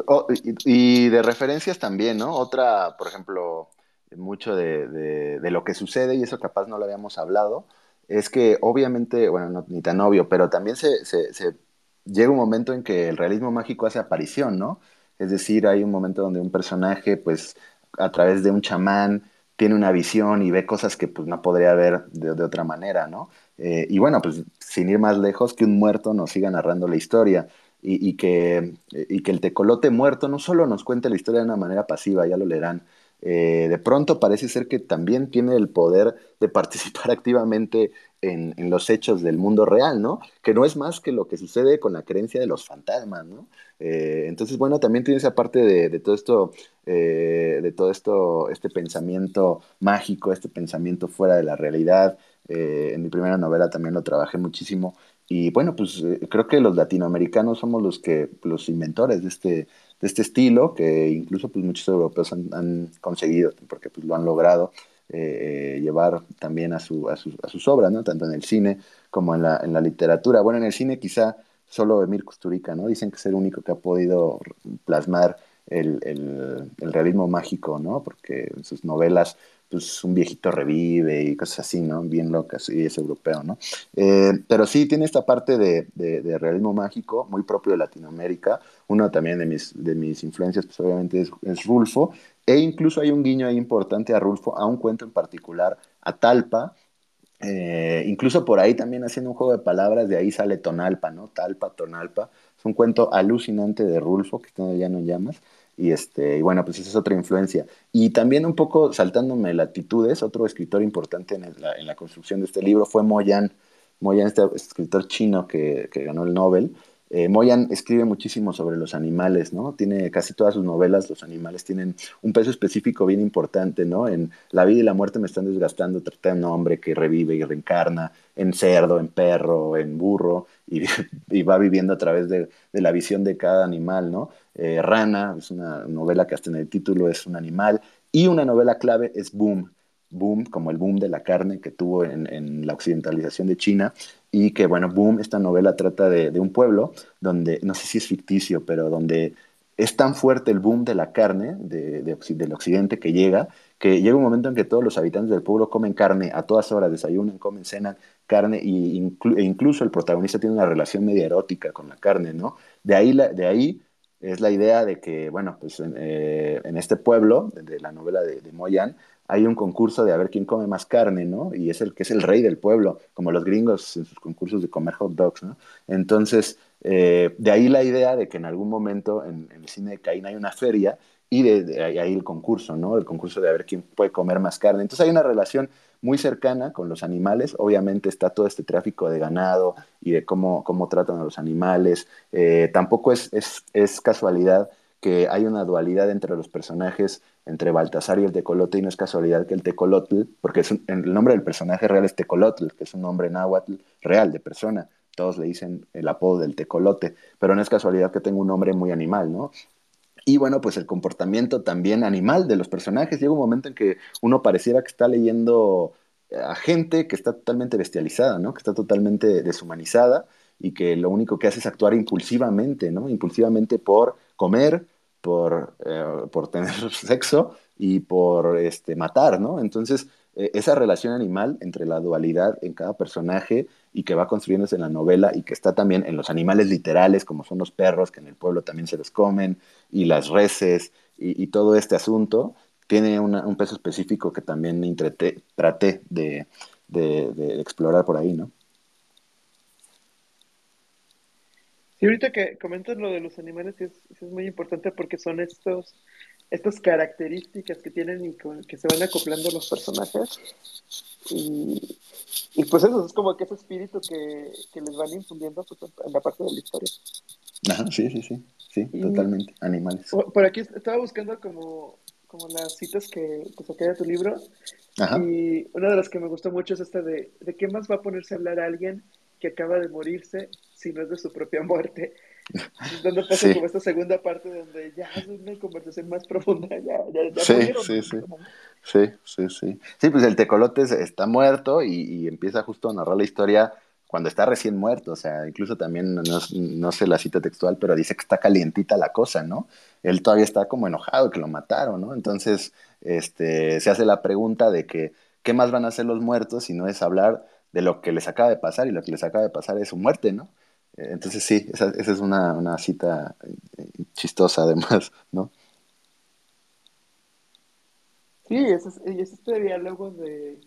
Oh, y, y, de referencias también, ¿no? Otra, por ejemplo, mucho de, de, de, lo que sucede, y eso capaz no lo habíamos hablado, es que obviamente, bueno, no, ni tan obvio, pero también se, se, se, llega un momento en que el realismo mágico hace aparición, ¿no? Es decir, hay un momento donde un personaje, pues, a través de un chamán, tiene una visión y ve cosas que pues no podría ver de, otra manera, ¿no? Eh, y bueno, pues sin ir más lejos, que un muerto nos siga narrando la historia y, y, que, y que el tecolote muerto no solo nos cuente la historia de una manera pasiva, ya lo leerán, eh, de pronto parece ser que también tiene el poder de participar [LAUGHS] activamente en, en, los hechos del mundo real, ¿no? Que no es más que lo que sucede con la creencia de los fantasmas, ¿no? Eh, entonces, bueno, también tiene esa parte de, de todo esto, eh, de todo esto, este pensamiento mágico, este pensamiento fuera de la realidad. Eh, en mi primera novela también lo trabajé muchísimo Y bueno, pues eh, creo que los latinoamericanos somos los que los inventores de este, de este estilo, que incluso pues muchos europeos han, conseguido, porque pues lo han logrado eh, llevar también a, su, a, sus, a sus obras, ¿no? Tanto en el cine como en la, en la literatura. Bueno, en el cine quizá solo Emir Kusturica, ¿no? Dicen que es el único que ha podido plasmar el, el, realismo mágico, ¿no? Porque en sus novelas, pues un viejito revive y cosas así, ¿no? Bien locas, y es europeo, ¿no? Eh, pero sí tiene esta parte de, de, realismo mágico muy propio de Latinoamérica. Uno también de mis, de mis influencias, pues obviamente es, es Rulfo, e incluso hay un guiño ahí importante a Rulfo, a un cuento en particular, a Talpa, eh, incluso por ahí también haciendo un juego de palabras, de ahí sale Tonalpa, ¿no? Talpa, Tonalpa. Es un cuento alucinante de Rulfo, que ya no llamas. Y, este, y bueno, pues esa es otra influencia. Y también un poco saltándome latitudes, otro escritor importante en la, construcción de este libro fue Moyan. Moyan, este escritor chino que, ganó el Nobel. Eh, Moyan escribe muchísimo sobre los animales, ¿no? Tiene casi todas sus novelas, los animales tienen un peso específico bien importante, ¿no? En La vida y la muerte me están desgastando, trata de un hombre que revive y reencarna en cerdo, en perro, en burro, y, [LAUGHS] va viviendo a través de, la visión de cada animal, ¿no? Eh, Rana es una novela que hasta en el título es un animal, y una novela clave es Boom, boom, como el boom de la carne que tuvo en, la occidentalización de China, y que, bueno, Boom, esta novela trata de, un pueblo donde, no sé si es ficticio, pero donde es tan fuerte el boom de la carne de, del occidente que llega, que llega un momento en que todos los habitantes del pueblo comen carne a todas horas, desayunan, comen, cenan carne, e incluso el protagonista tiene una relación media erótica con la carne, ¿no? De ahí, de ahí es la idea de que, bueno, pues en, eh, este pueblo, de, la novela de, de Moyan, hay un concurso de a ver quién come más carne, ¿no? Y es el que es el rey del pueblo, como los gringos en sus concursos de comer hot dogs, ¿no? Entonces, eh, de ahí la idea de que en algún momento en, el cine de Caín hay una feria y de, ahí el concurso, ¿no? El concurso de a ver quién puede comer más carne. Entonces hay una relación muy cercana con los animales. Obviamente está todo este tráfico de ganado y de cómo, cómo tratan a los animales. Eh, tampoco es, es, es casualidad que hay una dualidad entre los personajes, entre Baltasar y el tecolote, y no es casualidad que el tecolotl, porque es el nombre del personaje real es tecolotl, que es un nombre náhuatl real de persona, todos le dicen el apodo del tecolote, pero no es casualidad que tenga un nombre muy animal, ¿no? Y bueno, pues el comportamiento también animal de los personajes. Llega un momento en que uno pareciera que está leyendo a gente que está totalmente bestializada, ¿no? Que está totalmente deshumanizada y que lo único que hace es actuar impulsivamente, ¿no? Impulsivamente por comer, por, eh, por tener [LAUGHS] sexo y por este, matar, ¿no? Entonces, eh, esa relación animal entre la dualidad en cada personaje y que va construyéndose en la novela y que está también en los animales literales, como son los perros, que en el pueblo también se los comen, y las reses, y, todo este asunto, tiene un peso específico que también traté de, de explorar por ahí, ¿no? Y ahorita que comentas lo de los animales, es, es muy importante porque son estos, estas características que tienen y que se van acoplando los personajes. Y, pues eso es como que ese espíritu que, les van infundiendo pues, en la parte de la historia. Ajá, sí, sí, sí, sí, totalmente, animales. Por aquí estaba buscando como, como las citas que, que saqué de tu libro. Ajá. Y una de las que me gustó mucho es esta de, de qué más va a ponerse a hablar a alguien que acaba de morirse si no es de su propia muerte. [LAUGHS] Donde pasa como esta segunda parte donde ya es una conversación más profunda, ya, ya, sí, sí, sí. sí, sí, sí. Sí, pues el tecolote está muerto y, empieza justo a narrar la historia cuando está recién muerto, o sea, incluso también, no, sé la cita textual, pero dice que está calientita la cosa, ¿no? Él todavía está como enojado que lo mataron, ¿no? Entonces, este, se hace la pregunta de que, ¿qué más van a hacer los muertos si no es hablar de lo que les acaba de pasar y lo que les acaba de pasar es su muerte, ¿no? Eh, entonces sí, esa, es una, una, cita eh, chistosa además, [LAUGHS] ¿no? Sí, es, es este diálogo de,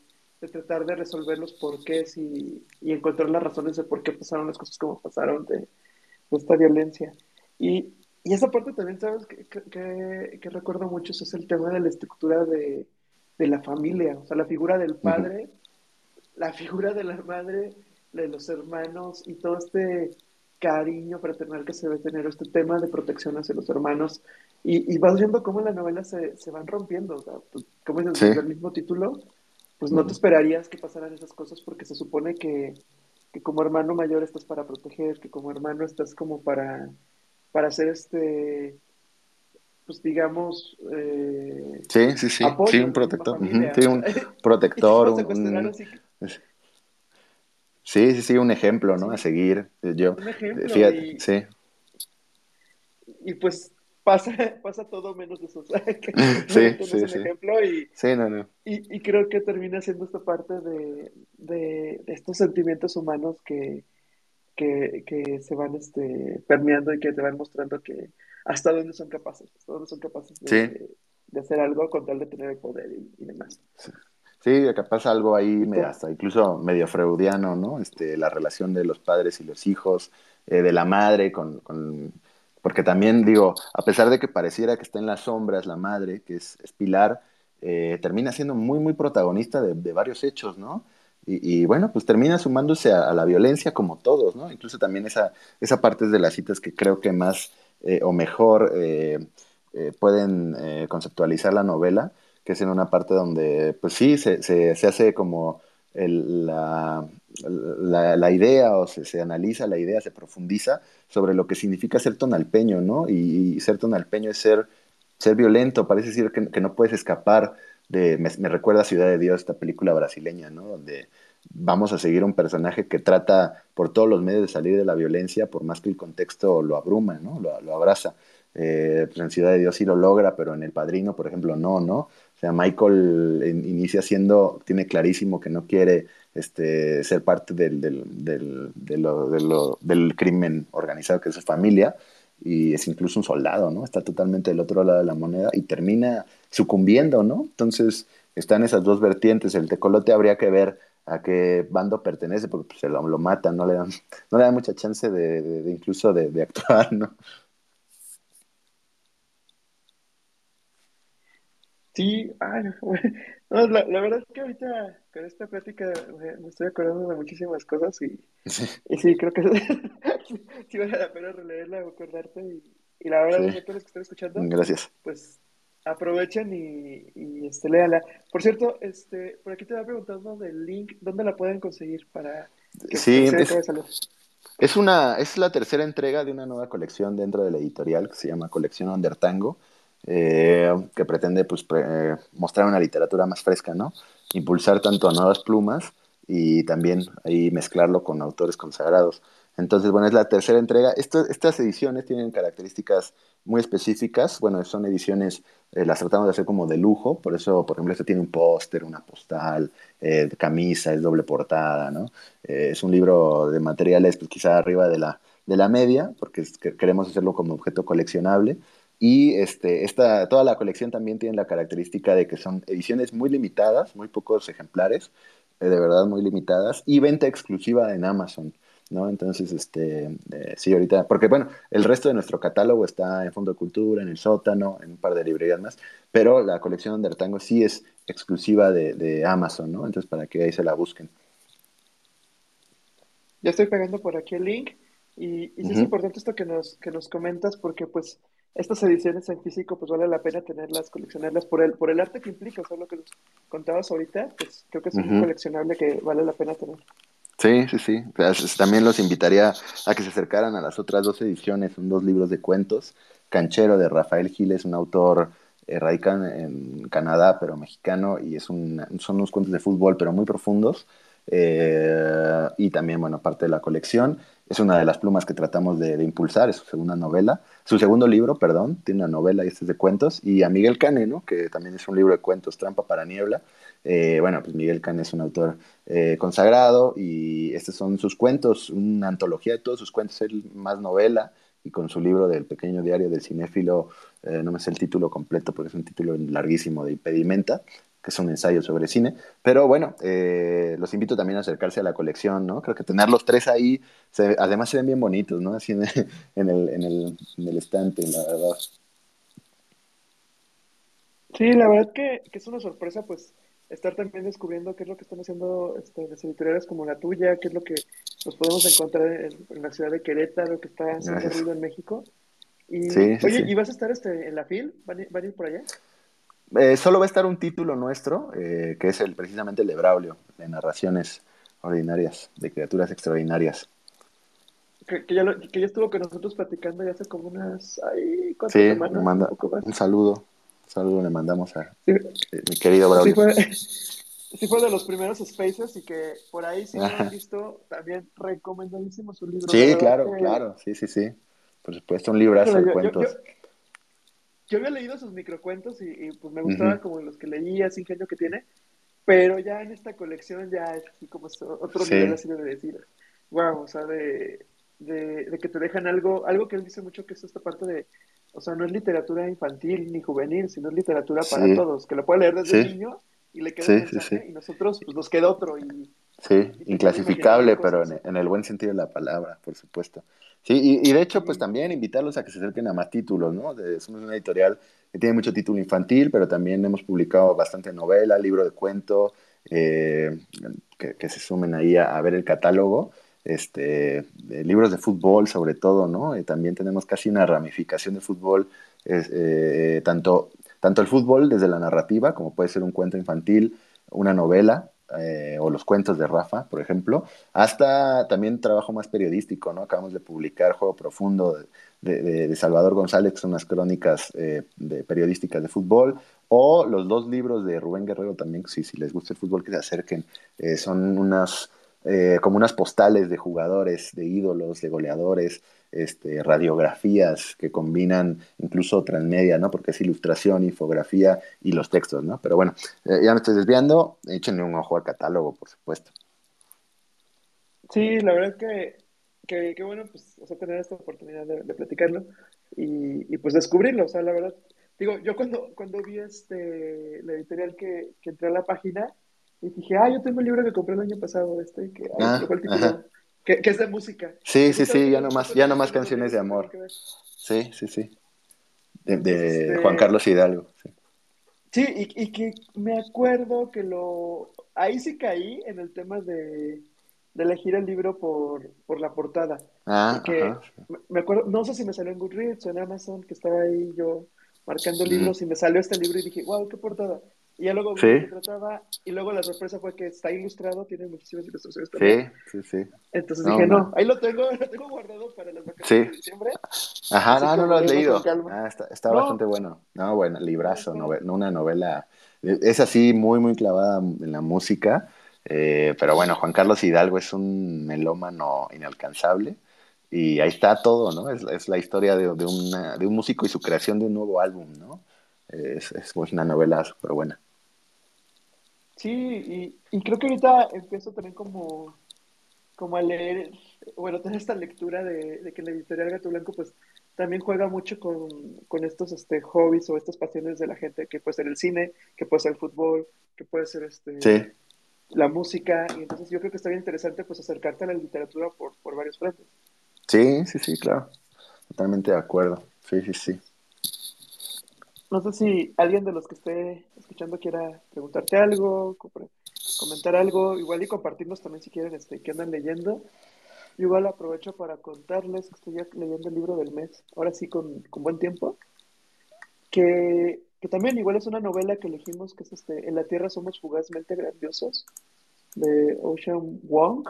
de, tratar de resolver los porqués y, y, encontrar las razones de por qué pasaron las cosas como pasaron de, esta violencia. Y, y, esa parte también, ¿sabes? Que, que, que, recuerdo mucho, es el tema de la estructura de, de la familia, o sea, la figura del padre la figura de la madre, de los hermanos y todo este cariño fraternal que se debe tener, este tema de protección hacia los hermanos. Y, vas viendo cómo en la novela se, se van rompiendo, o sea, como es el, mismo título, pues no te esperarías que pasaran esas cosas porque se supone que, que como hermano mayor estás para proteger, que como hermano estás como para, para hacer este, pues digamos... Eh, sí, sí, sí, sí, un protector, sí, un [LAUGHS] protector, un, Sí, sí, sí, un ejemplo, ¿no? A seguir. Yo, un ejemplo. Fíjate, sí. Y pues pasa, [LAUGHS] pasa todo menos eso. O sea, [LAUGHS] que sí, sí, un ejemplo y, sí, no, no. Y, y, creo que termina siendo esta parte de, de, estos sentimientos humanos que, que, que, se van este, permeando y que te van mostrando que hasta dónde son capaces, hasta dónde son capaces de, de, hacer algo con tal de tener el poder y, y demás. Sí. Sí, pasa algo ahí hasta incluso medio freudiano, ¿no? Este, la relación de los padres y los hijos, eh, de la madre con, con, Porque también digo, a pesar de que pareciera que está en las sombras la madre, que es, Pilar, eh, termina siendo muy, muy protagonista de, varios hechos, ¿no? Y, bueno, pues termina sumándose a, la violencia como todos, ¿no? Incluso también esa, esa parte es de las citas que creo que más eh, o mejor pueden conceptualizar la novela que es en una parte donde, pues sí, se, se, hace como la, la, idea o se, analiza la idea, se profundiza sobre lo que significa ser tonalpeño, ¿no? Y, ser tonalpeño es ser, ser violento, parece decir que, no puedes escapar de, me, recuerda a Ciudad de Dios, esta película brasileña, ¿no? Donde vamos a seguir un personaje que trata por todos los medios de salir de la violencia, por más que el contexto lo abruma, ¿no? Lo, abraza. Eh, pues en Ciudad de Dios sí lo logra, pero en El Padrino, por ejemplo, no, ¿no? O sea, Michael inicia siendo, tiene clarísimo que no quiere este, ser parte del, del, del, del, crimen organizado que es su familia y es incluso un soldado, ¿no? Está totalmente del otro lado de la moneda y termina sucumbiendo, ¿no? Entonces están esas dos vertientes. El tecolote habría que ver a qué bando pertenece porque pues, se lo, lo matan, no le dan, no le dan mucha chance de, de incluso de, actuar, ¿no? Sí, ay, [LAUGHS] no, la, la, verdad es que ahorita con esta plática me, estoy acordando de muchísimas cosas y sí, [LAUGHS] y sí creo que [LAUGHS] sí, vale la pena releerla o acordarte y, y la verdad es que todos los que están escuchando, Gracias. pues aprovechen y, y este, léala. Por cierto, este, por aquí te va preguntando del link, ¿dónde la pueden conseguir para que sí, es, es, una, es la tercera entrega de una nueva colección dentro de la editorial que se llama Colección Under Tango eh, que pretende pues, mostrar una literatura más fresca, ¿no? Impulsar tanto a nuevas plumas y también ahí mezclarlo con autores consagrados. Entonces, bueno, es la tercera entrega. estas ediciones tienen características muy específicas. Bueno, son ediciones, eh, las tratamos de hacer como de lujo, por eso, por ejemplo, este tiene un póster, una postal, eh, camisa, es doble portada, ¿no? es un libro de materiales, pues quizá arriba de la, de la media, porque queremos hacerlo como objeto coleccionable. Y este, esta, toda la colección también tiene la característica de que son ediciones muy limitadas, muy pocos ejemplares, eh, de verdad muy limitadas, y venta exclusiva en Amazon. ¿no? Entonces, este, eh, sí, ahorita, porque bueno, el resto de nuestro catálogo está en Fondo de Cultura, en el sótano, en un par de librerías más, pero la colección de Artango sí es exclusiva de, de, Amazon, ¿no? Entonces, para que ahí se la busquen. Ya estoy pegando por aquí el link y, y es importante esto que nos, que nos comentas porque pues estas ediciones en físico, pues vale la pena tenerlas, coleccionarlas por el, por el arte que implica, o sea, lo que nos contabas ahorita, pues creo que es un coleccionable que vale la pena tener. Sí, sí, sí. También los invitaría a que se acercaran a las otras dos ediciones, son dos libros de cuentos. Canchero de Rafael Giles, un autor eh, radicado en Canadá, pero mexicano, y es un, son unos cuentos de fútbol, pero muy profundos. Eh, y también, bueno, parte de la colección. Es una de las plumas que tratamos de, impulsar, es su segunda novela, su segundo libro, perdón, tiene una novela y este es de cuentos, y a Miguel Cane, ¿no? que también es un libro de cuentos, Trampa para Niebla. Eh, bueno, pues Miguel Cane es un autor eh, consagrado y estos son sus cuentos, una antología de todos sus cuentos, es más novela, y con su libro del pequeño diario del cinéfilo, no me sé el título completo porque es un título larguísimo de impedimenta, que es un ensayo sobre cine. Pero bueno, eh, los invito también a acercarse a la colección, ¿no? Creo que tener los tres ahí, además se ven bien bonitos, ¿no? Así en el, [LAUGHS] en el, en el, en el estante, la verdad. Sí, la verdad que, que, es una sorpresa, pues, estar también descubriendo qué es lo que están haciendo este, las editoriales como la tuya, qué es lo que nos podemos encontrar en, la ciudad de Querétaro, que está haciendo ruido en México. Y, sí, oye, ¿y vas a estar este, en la FIL? ¿Van, ¿Van a ir por allá? Eh, solo va a estar un título nuestro, eh, que es el, precisamente el de Braulio, de narraciones ordinarias, de criaturas extraordinarias. Que, ya estuvo con nosotros platicando ya hace como unas ay, sí, semanas. Manda, un, saludo. Un saludo le mandamos a mi querido Braulio. [LAUGHS] Sí fue, de los primeros spaces y que por ahí si no han visto, también recomendadísimo su libro. Sí, claro, claro, sí, sí, sí. Por supuesto, un librazo de cuentos. Yo, había leído sus microcuentos y, pues me gustaban como los que leía, ese ingenio que tiene, pero ya en esta colección ya es así como otro nivel así de decir, wow, o sea, de, de, que te dejan algo, algo que él dice mucho que es esta parte de, o sea, no es literatura infantil ni juvenil, sino es literatura para todos, que lo puede leer desde niño y le queda un mensaje y nosotros pues nos queda otro y Sí, inclasificable, pero en, el buen sentido de la palabra, por supuesto. Sí, y, de hecho, pues también invitarlos a que se acerquen a más títulos, ¿no? somos una editorial que tiene mucho título infantil, pero también hemos publicado bastante novela, libro de cuento, eh, que, se sumen ahí a, ver el catálogo. Este, libros de fútbol sobre todo, ¿no? Y también tenemos casi una ramificación de fútbol, eh, tanto, tanto el fútbol desde la narrativa, como puede ser un cuento infantil, una novela, eh, o los cuentos de Rafa, por ejemplo, hasta también trabajo más periodístico, ¿no? Acabamos de publicar Juego Profundo de, Salvador González, son unas crónicas eh, de periodísticas de fútbol, o los dos libros de Rubén Guerrero también, si, si les gusta el fútbol, que se acerquen. Eh, son unas, como unas postales de jugadores, de ídolos, de goleadores, este, radiografías que combinan incluso transmedia, ¿no? Porque es ilustración, infografía y los textos, ¿no? Pero bueno, eh, ya me estoy desviando, échenle un ojo al catálogo, por supuesto. Sí, la verdad es que, que, bueno, pues, o sea, tener esta oportunidad de, platicarlo y, y, pues descubrirlo, o sea, la verdad, digo, yo cuando, cuando vi este, la editorial que, que entré a la página, y dije, ah, yo tengo el libro que compré el año pasado, este, que, ah, título, que, es de música. Sí, sí, sí, ya no más, ya no más canciones de amor. Sí, sí, sí. De, este Juan Carlos Hidalgo. Sí, y, que me acuerdo que lo... Ahí sí caí en el tema de, elegir el libro por, por la portada. Ah, que me acuerdo, no sé si me salió en Goodreads o en Amazon, que estaba ahí yo marcando libros y me salió este libro y dije, wow, qué portada. Y ya luego se trataba, y luego la sorpresa fue que está ilustrado, tiene muchísimas ilustraciones también. Sí, sí, sí. Entonces dije, no, ahí lo tengo, [LAUGHS] lo tengo guardado para las vacaciones de diciembre. Ajá, no, no lo has leído. Ah, está, está bastante bueno. No, bueno, librazo, no, una novela. Es así, muy, muy clavada en la música. Eh, pero bueno, Juan Carlos Hidalgo es un melómano inalcanzable. Y ahí está todo, ¿no? Es, es la historia de, de, una, de un músico y su creación de un nuevo álbum, ¿no? Es, es una novela súper buena. Sí, y, creo que ahorita empiezo también como, como a leer, bueno, tener esta lectura de, que la editorial Gato Blanco pues también juega mucho con, estos este, hobbies o estas pasiones de la gente, que puede ser el cine, que puede ser el fútbol, que puede ser este, la música, y entonces yo creo que está bien interesante pues acercarte a la literatura por, por varios frentes. Sí, sí, sí, claro, totalmente de acuerdo, sí, sí, sí. No sé si alguien de los que esté escuchando quiera preguntarte algo, comentar algo, igual y compartirnos también si quieren este, que andan leyendo. igual aprovecho para contarles que estoy leyendo el libro del mes, ahora sí con, buen tiempo, que, que, también igual es una novela que elegimos, que es este, En la Tierra somos fugazmente grandiosos, de Ocean Wong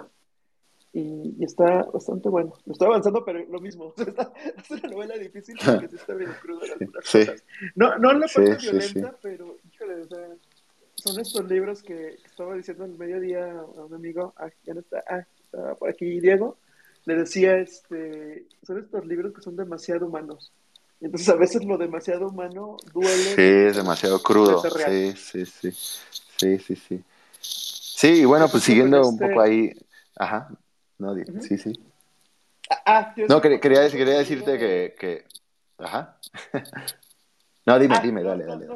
y, está bastante bueno. Lo estoy avanzando, pero lo mismo. [LAUGHS] es una novela difícil porque sí está bien crudo sí. No, no la parte violenta, pero híjole, o sea, son estos libros que, estaba diciendo el mediodía a un amigo, ah, ya no está, ah, está por aquí Diego, le decía, este, son estos libros que son demasiado humanos. Entonces a veces lo demasiado humano duele. Sí, es demasiado crudo. Sí, sí, sí. Sí, sí, sí. Sí, y bueno, pues siguiendo un poco este ahí. Ajá. No, sí, sí. Ah, ah no, quería, quería, decirte que, que... Ajá. [LAUGHS] no, dime, ah, dime, dale, dale.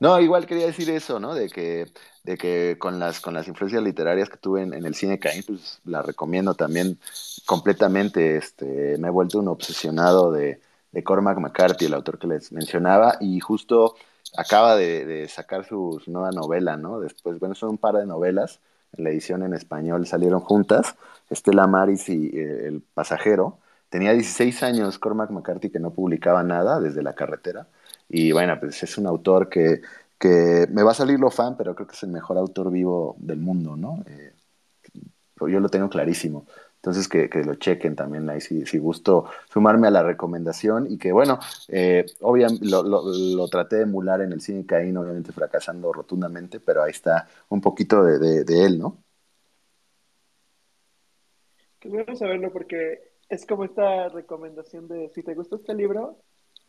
No, igual quería decir eso, ¿no? De que, de que con las con las influencias literarias que tuve en, el cine Caín, pues la recomiendo también completamente. Este, me he vuelto un obsesionado de, de Cormac McCarthy, el autor que les mencionaba, y justo acaba de, de sacar su, su, nueva novela, ¿no? Después, bueno, son un par de novelas la edición en español salieron juntas, Estela Maris y eh, El Pasajero. Tenía 16 años Cormac McCarthy que no publicaba nada desde la carretera. Y bueno, pues es un autor que, que me va a salir lo fan, pero creo que es el mejor autor vivo del mundo, ¿no? Eh, yo lo tengo clarísimo. Entonces que, lo chequen también ahí si, si, gusto sumarme a la recomendación y que bueno, eh, obviamente lo, lo, traté de emular en el cine Caín, obviamente fracasando rotundamente, pero ahí está un poquito de, de, él, ¿no? Qué bueno saberlo porque es como esta recomendación de si te gusta este libro,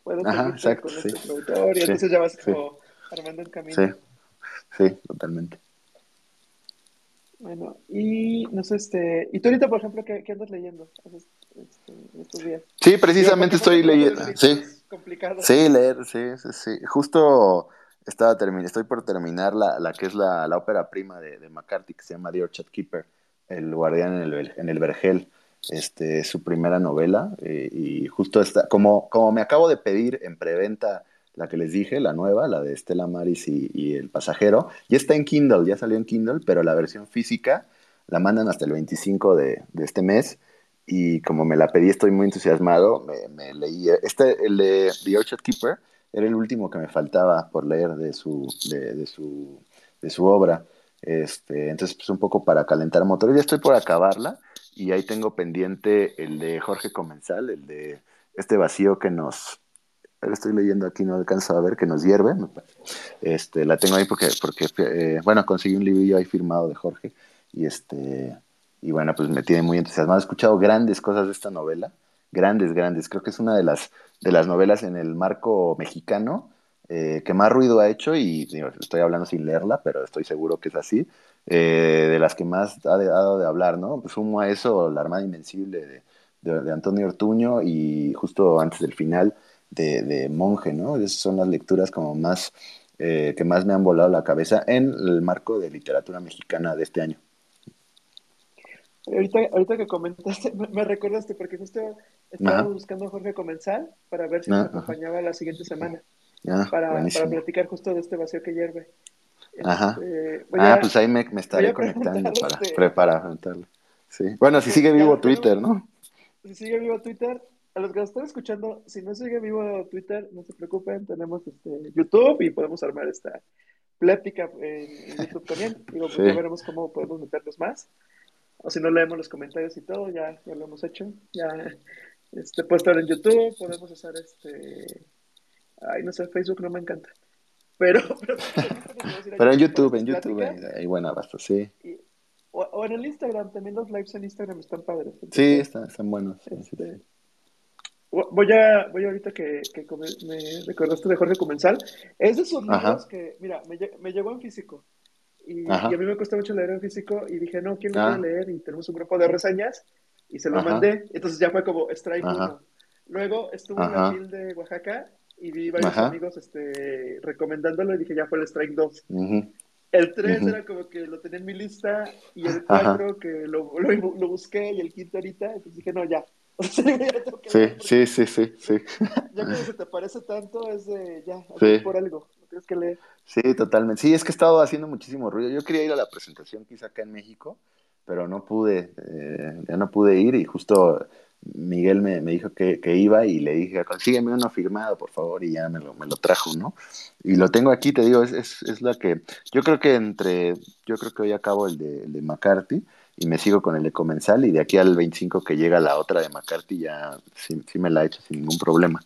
puedes Ajá, con este productor y entonces ya vas como armando el camino. Sí, sí, totalmente. Bueno, y no sé, este, y tú ahorita, por ejemplo, ¿qué, andas leyendo este, estos días? Sí, precisamente estoy leyendo, sí, sí, leer, sí, sí, sí, justo estaba estoy por terminar la, la que es la, la ópera prima de, de, McCarthy, que se llama The Orchard Keeper, El guardián en el, en el vergel, este, su primera novela, eh, y justo está, como, como me acabo de pedir en preventa la que les dije, la nueva, la de Estela Maris y, El Pasajero. Ya está en Kindle, ya salió en Kindle, pero la versión física la mandan hasta el 25 de, este mes. Y como me la pedí, estoy muy entusiasmado. Me, leí. Este, el de The Orchard Keeper, era el último que me faltaba por leer de su, de, su, de su obra. Este, entonces, pues un poco para calentar motores. Ya estoy por acabarla y ahí tengo pendiente el de Jorge Comensal, el de este vacío que nos, estoy leyendo aquí, no alcanzo a ver, que nos hierve. Este, la tengo ahí porque, porque eh, bueno, conseguí un librillo ahí firmado de Jorge y este y bueno, pues me tiene muy entusiasmado. He escuchado grandes cosas de esta novela, grandes, grandes. Creo que es una de las, de las novelas en el marco mexicano eh, que más ruido ha hecho y estoy hablando sin leerla, pero estoy seguro que es así, eh, de las que más ha, dado de hablar, ¿no? Pues sumo a eso La Armada Invencible de, de Antonio Ortuño y justo antes del final de, monje, ¿no? Esas son las lecturas como más, eh, que más me han volado la cabeza en el marco de literatura mexicana de este año. Ahorita, ahorita que comentaste, [LAUGHS] me, recordaste porque justo estaba buscando a Jorge Comensal para ver si me ah, acompañaba la siguiente semana. Ah, para, para, platicar justo de este vacío que hierve. Ajá. Este, ah, pues ahí me, me estaré conectando para, preparar. Sí. Bueno, si [LAUGHS] sigue vivo Twitter, ¿no? Si sigue vivo Twitter, a los que nos están escuchando, si no sigue vivo Twitter, no se preocupen, tenemos este YouTube y podemos armar esta plática en, YouTube también. [LAUGHS] Digo, pues ya veremos cómo podemos meternos más. O si no leemos los comentarios y todo, ya, ya lo hemos hecho. Ya este, puede estar en YouTube, podemos usar este. Ay, no sé, Facebook no me encanta. Pero, [LAUGHS] pero, en YouTube, en YouTube hay, buena basta, sí. o, en el Instagram, también los lives en Instagram están padres. sí, están, están buenos. Este, Voy a, voy ahorita que, que me recordaste de Jorge Comensal. Es de esos libros que, mira, me, me, llegó en físico. Y, a mí me cuesta mucho leer en físico. Y dije, no, ¿quién lo quiere ah. leer? Y tenemos un grupo de reseñas. Y se lo mandé. Entonces ya fue como strike uno. Luego estuve en la fil de Oaxaca y vi varios amigos este, recomendándolo. Y dije, ya fue el strike 2. El 3 era como que lo tenía en mi lista. Y el 4 que lo, lo, lo, busqué. Y el quinto ahorita. Entonces dije, no, ya [LAUGHS] sí, sí, sí, sí, sí. Ya que se te parece tanto, es de ya, por algo. ¿No crees que leer? Sí, totalmente. Sí, es que he estado haciendo muchísimo ruido. Yo quería ir a la presentación quizá acá en México, pero no pude, eh, ya no pude ir y justo Miguel me, me dijo que, que, iba y le dije, consígueme uno firmado, por favor, y ya me lo, me lo trajo, ¿no? Y lo tengo aquí, te digo, es, es, es la que, yo creo que entre, yo creo que hoy acabo el de, el de McCarthy, y me sigo con el de Comensal y de aquí al 25 que llega la otra de McCarthy ya sí, me la he hecho sin ningún problema.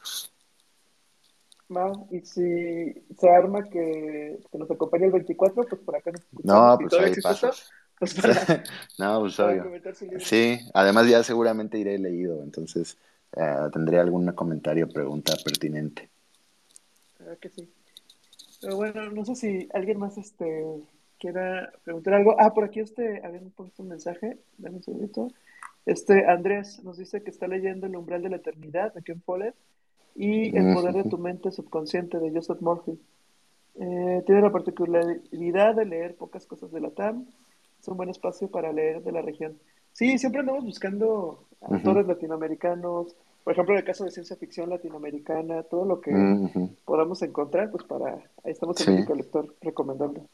Va, y si se arma que, nos acompañe el 24, pues por acá nos No, pues ahí pasa. Pues [LAUGHS] para, no, pues obvio. Sí, además ya seguramente iré leído, entonces eh, tendré algún comentario o pregunta pertinente. Claro que sí. Pero bueno, no sé si alguien más este quiera preguntar algo. Ah, por aquí este, habían puesto un mensaje, dame un segundito. Este, Andrés nos dice que está leyendo El umbral de la eternidad de Ken Follett y El poder de tu mente subconsciente de Joseph Murphy. Eh, tiene la particularidad de leer pocas cosas de la TAM. Es un buen espacio para leer de la región. Sí, siempre andamos buscando autores latinoamericanos, por ejemplo, en el caso de ciencia ficción latinoamericana, todo lo que podamos encontrar, pues para, ahí estamos en el lector recomendando.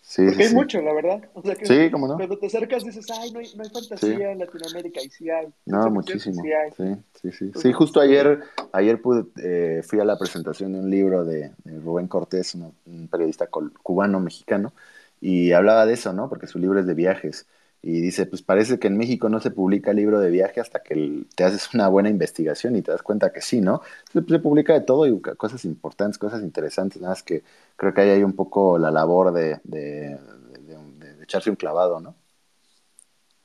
Sí, Porque hay mucho, la verdad. sí, cómo no. Cuando te acercas dices, ay, no hay, no hay fantasía en Latinoamérica, y sí hay. No, muchísimo. Sí, sí, sí. Sí, justo ayer, ayer pude, eh, fui a la presentación de un libro de, Rubén Cortés, un, periodista cubano-mexicano, y hablaba de eso, ¿no? Porque su libro es de viajes. Y dice, pues parece que en México no se publica libro de viaje hasta que te haces una buena investigación y te das cuenta que sí, ¿no? Se, publica de todo y cosas importantes, cosas interesantes, nada más que creo que ahí hay un poco la labor de, echarse un clavado, ¿no?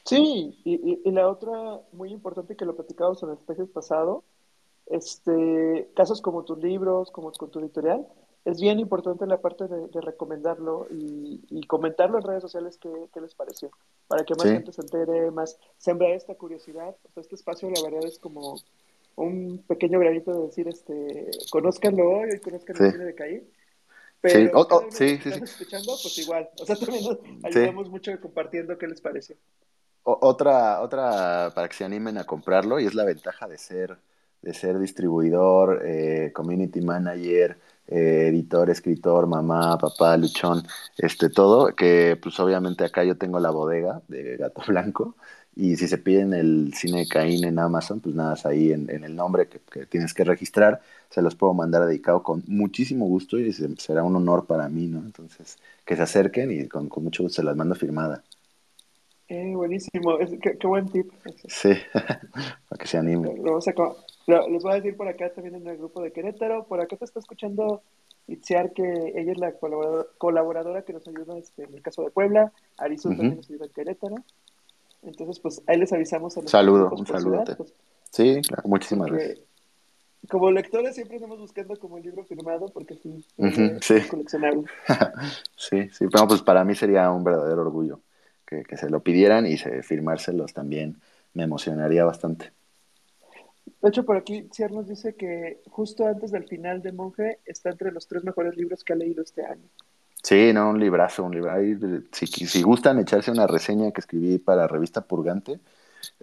Sí, y, la otra muy importante que lo platicamos en el especies pasado, este, casos como tus libros, como con tu editorial, es bien importante la parte de, recomendarlo y, comentarlo en redes sociales qué, les pareció, para que más gente se entere, más sembra esta curiosidad. O sea, este espacio la verdad es como un pequeño granito de decir, este, conózcanlo hoy y conozcan el cine de Caí. Pero sí, oh, oh, sí, sí, escuchando, pues igual. O sea, también nos ayudamos mucho compartiendo qué les pareció. otra, otra para que se animen a comprarlo, y es la ventaja de ser, de ser distribuidor, eh, community manager, eh, editor, escritor, mamá, papá, luchón, este, todo, que pues obviamente acá yo tengo la bodega de Gato [LAUGHS] Blanco y si se piden el cine de Caín en Amazon, pues nada, es ahí en, el nombre que, tienes que registrar, se los puedo mandar dedicado con muchísimo gusto y será un honor para mí, ¿no? Entonces, que se acerquen y con, mucho gusto se las mando firmada. Eh, buenísimo, qué, buen tip. Sí, [LAUGHS] para que se animen. Vamos a, les voy a decir por acá también en el grupo de Querétaro. Por acá te está escuchando Itziar, que ella es la colaboradora que nos ayuda este, en el caso de Puebla. Arizona también nos ayuda en Querétaro. Entonces, pues ahí les avisamos a los Saludo, un saludo. Pues, sí, claro, muchísimas gracias. Como lectores siempre estamos buscando como el libro firmado porque sí, uh sí. coleccionable. [LAUGHS] sí, sí, bueno, pues para mí sería un verdadero orgullo que, que se lo pidieran y se, firmárselos también me emocionaría bastante. De hecho, por aquí Ciar nos dice que justo antes del final de Monje está entre los tres mejores libros que ha leído este año. Sí, no, un librazo, un libro. si, si, gustan echarse una reseña que escribí para Revista Purgante,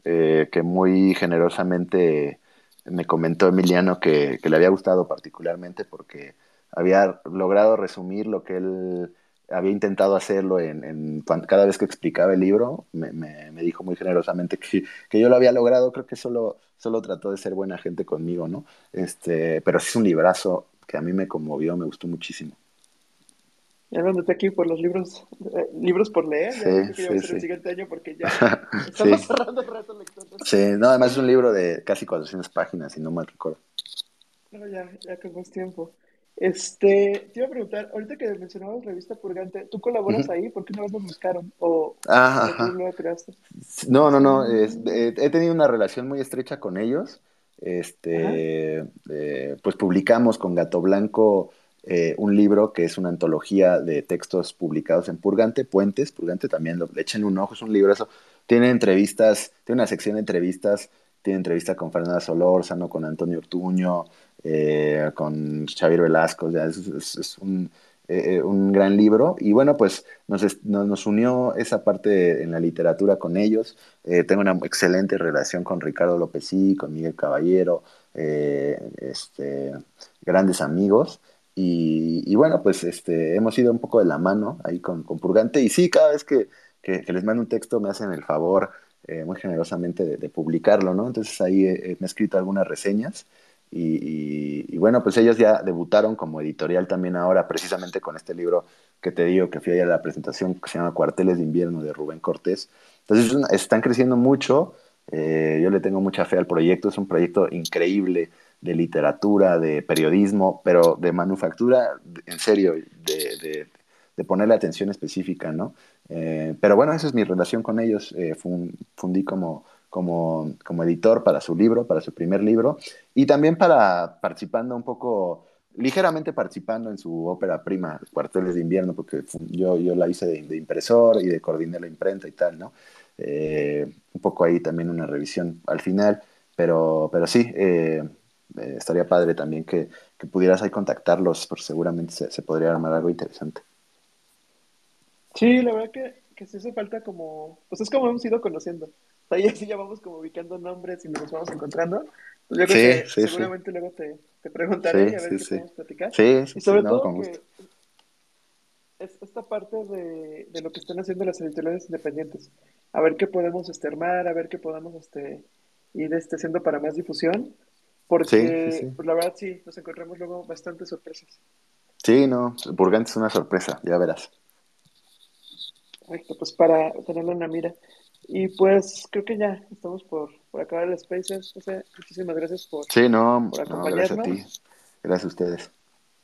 eh, que muy generosamente me comentó Emiliano que, que, le había gustado particularmente porque había logrado resumir lo que él había intentado hacerlo en, cada vez que explicaba el libro, me, me, dijo muy generosamente que, que, yo lo había logrado, creo que solo, solo trató de ser buena gente conmigo, ¿no? Este, pero sí es un librazo que a mí me conmovió, me gustó muchísimo. Y hablándote aquí por los libros, eh, libros por leer, sí, sí, sí. el siguiente año porque ya [LAUGHS] estamos cerrando el reto lector. Sí, no, además es un libro de casi 400 páginas, si no mal recuerdo. Pero ya, ya con más tiempo. Este, te iba a preguntar, ahorita que mencionabas Revista Purgante, ¿tú colaboras ahí? ¿Por qué no nos buscaron? ¿O no creaste? No, no, no. Eh, he tenido una relación muy estrecha con ellos. Este, eh, pues publicamos con Gato Blanco eh, un libro que es una antología de textos publicados en Purgante, Puentes, Purgante también, lo, echen un ojo, es un libro eso. Tiene entrevistas, tiene una sección de entrevistas, tiene entrevista con Fernanda Solórzano, con Antonio Ortuño, eh, con Xavier Velasco, ya es, un, eh, eh, un, gran libro. Y bueno, pues nos, nos, unió esa parte en la literatura con ellos. tengo una excelente relación con Ricardo López y con Miguel Caballero, este, grandes amigos. Y, bueno, pues este, hemos ido un poco de la mano ahí con, con Purgante. Y sí, cada vez que, que, les mando un texto me hacen el favor muy generosamente de, publicarlo, ¿no? Entonces ahí me he escrito algunas reseñas y, bueno, pues ellos ya debutaron como editorial también ahora, precisamente con este libro que te digo, que fui a la presentación, que se llama Cuarteles de Invierno de Rubén Cortés. Entonces están creciendo mucho, eh, yo le tengo mucha fe al proyecto, es un proyecto increíble de literatura, de periodismo, pero de manufactura, en serio, de, de, ponerle atención específica, ¿no? Eh, pero bueno, esa es mi relación con ellos, eh, fundí como como, como editor para su libro, para su primer libro, y también para participando un poco, ligeramente participando en su ópera prima, Cuarteles de Invierno, porque yo, yo la hice de, impresor y de coordiné la imprenta y tal, ¿no? Eh, un poco ahí también una revisión al final, pero, pero sí, eh, eh, estaría padre también que, que, pudieras ahí contactarlos, porque seguramente se, podría armar algo interesante. Sí, la verdad que, que se hace falta como, pues es como hemos ido conociendo ahí así ya vamos como ubicando nombres y nos vamos encontrando. Pues yo creo que seguramente luego te, te preguntaré y a ver qué podemos platicar. Sí, y sobre todo que es esta parte de, de, lo que están haciendo las editoriales independientes. A ver qué podemos este, armar, a ver qué podemos este, ir este, haciendo para más difusión. Porque, pues la verdad, sí, nos encontramos luego bastantes sorpresas. Sí, no, Burgante es una sorpresa, ya verás. Perfecto, pues para tenerlo en la mira. Y pues creo que ya estamos por, por acabar el Spaces. José, muchísimas gracias por, Sí, no, por no, gracias a ti. acompañarnos. Gracias a ustedes.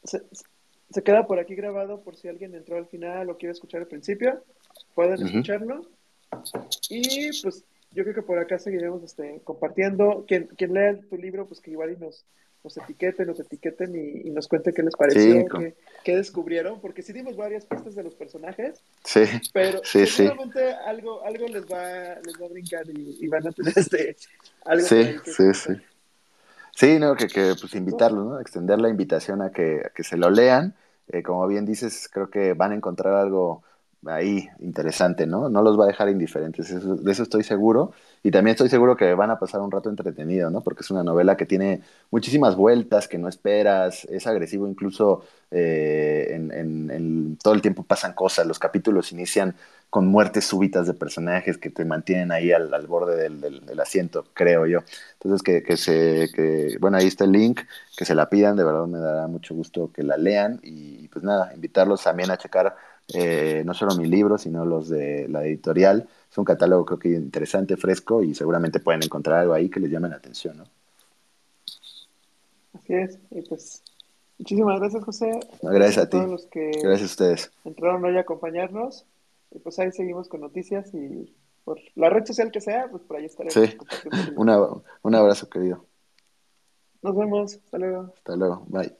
se, se queda por aquí grabado por si alguien entró al final o quiere escuchar al principio. Pueden Ujú. escucharlo. Y pues yo creo que por acá seguiremos este, compartiendo. Quien, quien lea tu libro, pues que igual y nos, nos etiqueten, nos etiqueten y, y nos cuente qué les pareció, Sí, con- qué, qué descubrieron, porque sí dimos varias pistas de los personajes, Sí, pero Sí, seguramente algo, algo les va, les va a brincar y, y van a tener este algo sí, que sí, sí. Sí, no, que, que pues invitarlos, ¿no? Extender la invitación a que, a que se lo lean. Eh, como bien dices, creo que van a encontrar algo ahí interesante, ¿no? No los va a dejar indiferentes, eso- de eso estoy seguro. Y también estoy seguro que van a pasar un rato entretenido, ¿no? Porque es una novela que tiene muchísimas vueltas que no esperas, es agresivo incluso eh, en, en- en- todo el tiempo pasan cosas, los capítulos inician con muertes súbitas de personajes que te mantienen ahí al, borde del asiento, creo yo. Entonces, que, que se, que, bueno, ahí está el link, que se la pidan, de verdad me dará mucho gusto que la lean y pues nada, invitarlos también a checar eh, no solo mi libro, sino los de la editorial. Es un catálogo creo que interesante, fresco y seguramente pueden encontrar algo ahí que les llame la atención, ¿no? Así es. Y pues muchísimas gracias, José. No, gracias a ti. todos los que Gracias a ustedes. entraron hoy a acompañarnos. Y pues ahí seguimos con noticias y por la red social que sea, pues por ahí estaremos Sí. [LAUGHS] Una, un abrazo, querido. Nos vemos. Hasta luego. Hasta luego. Bye.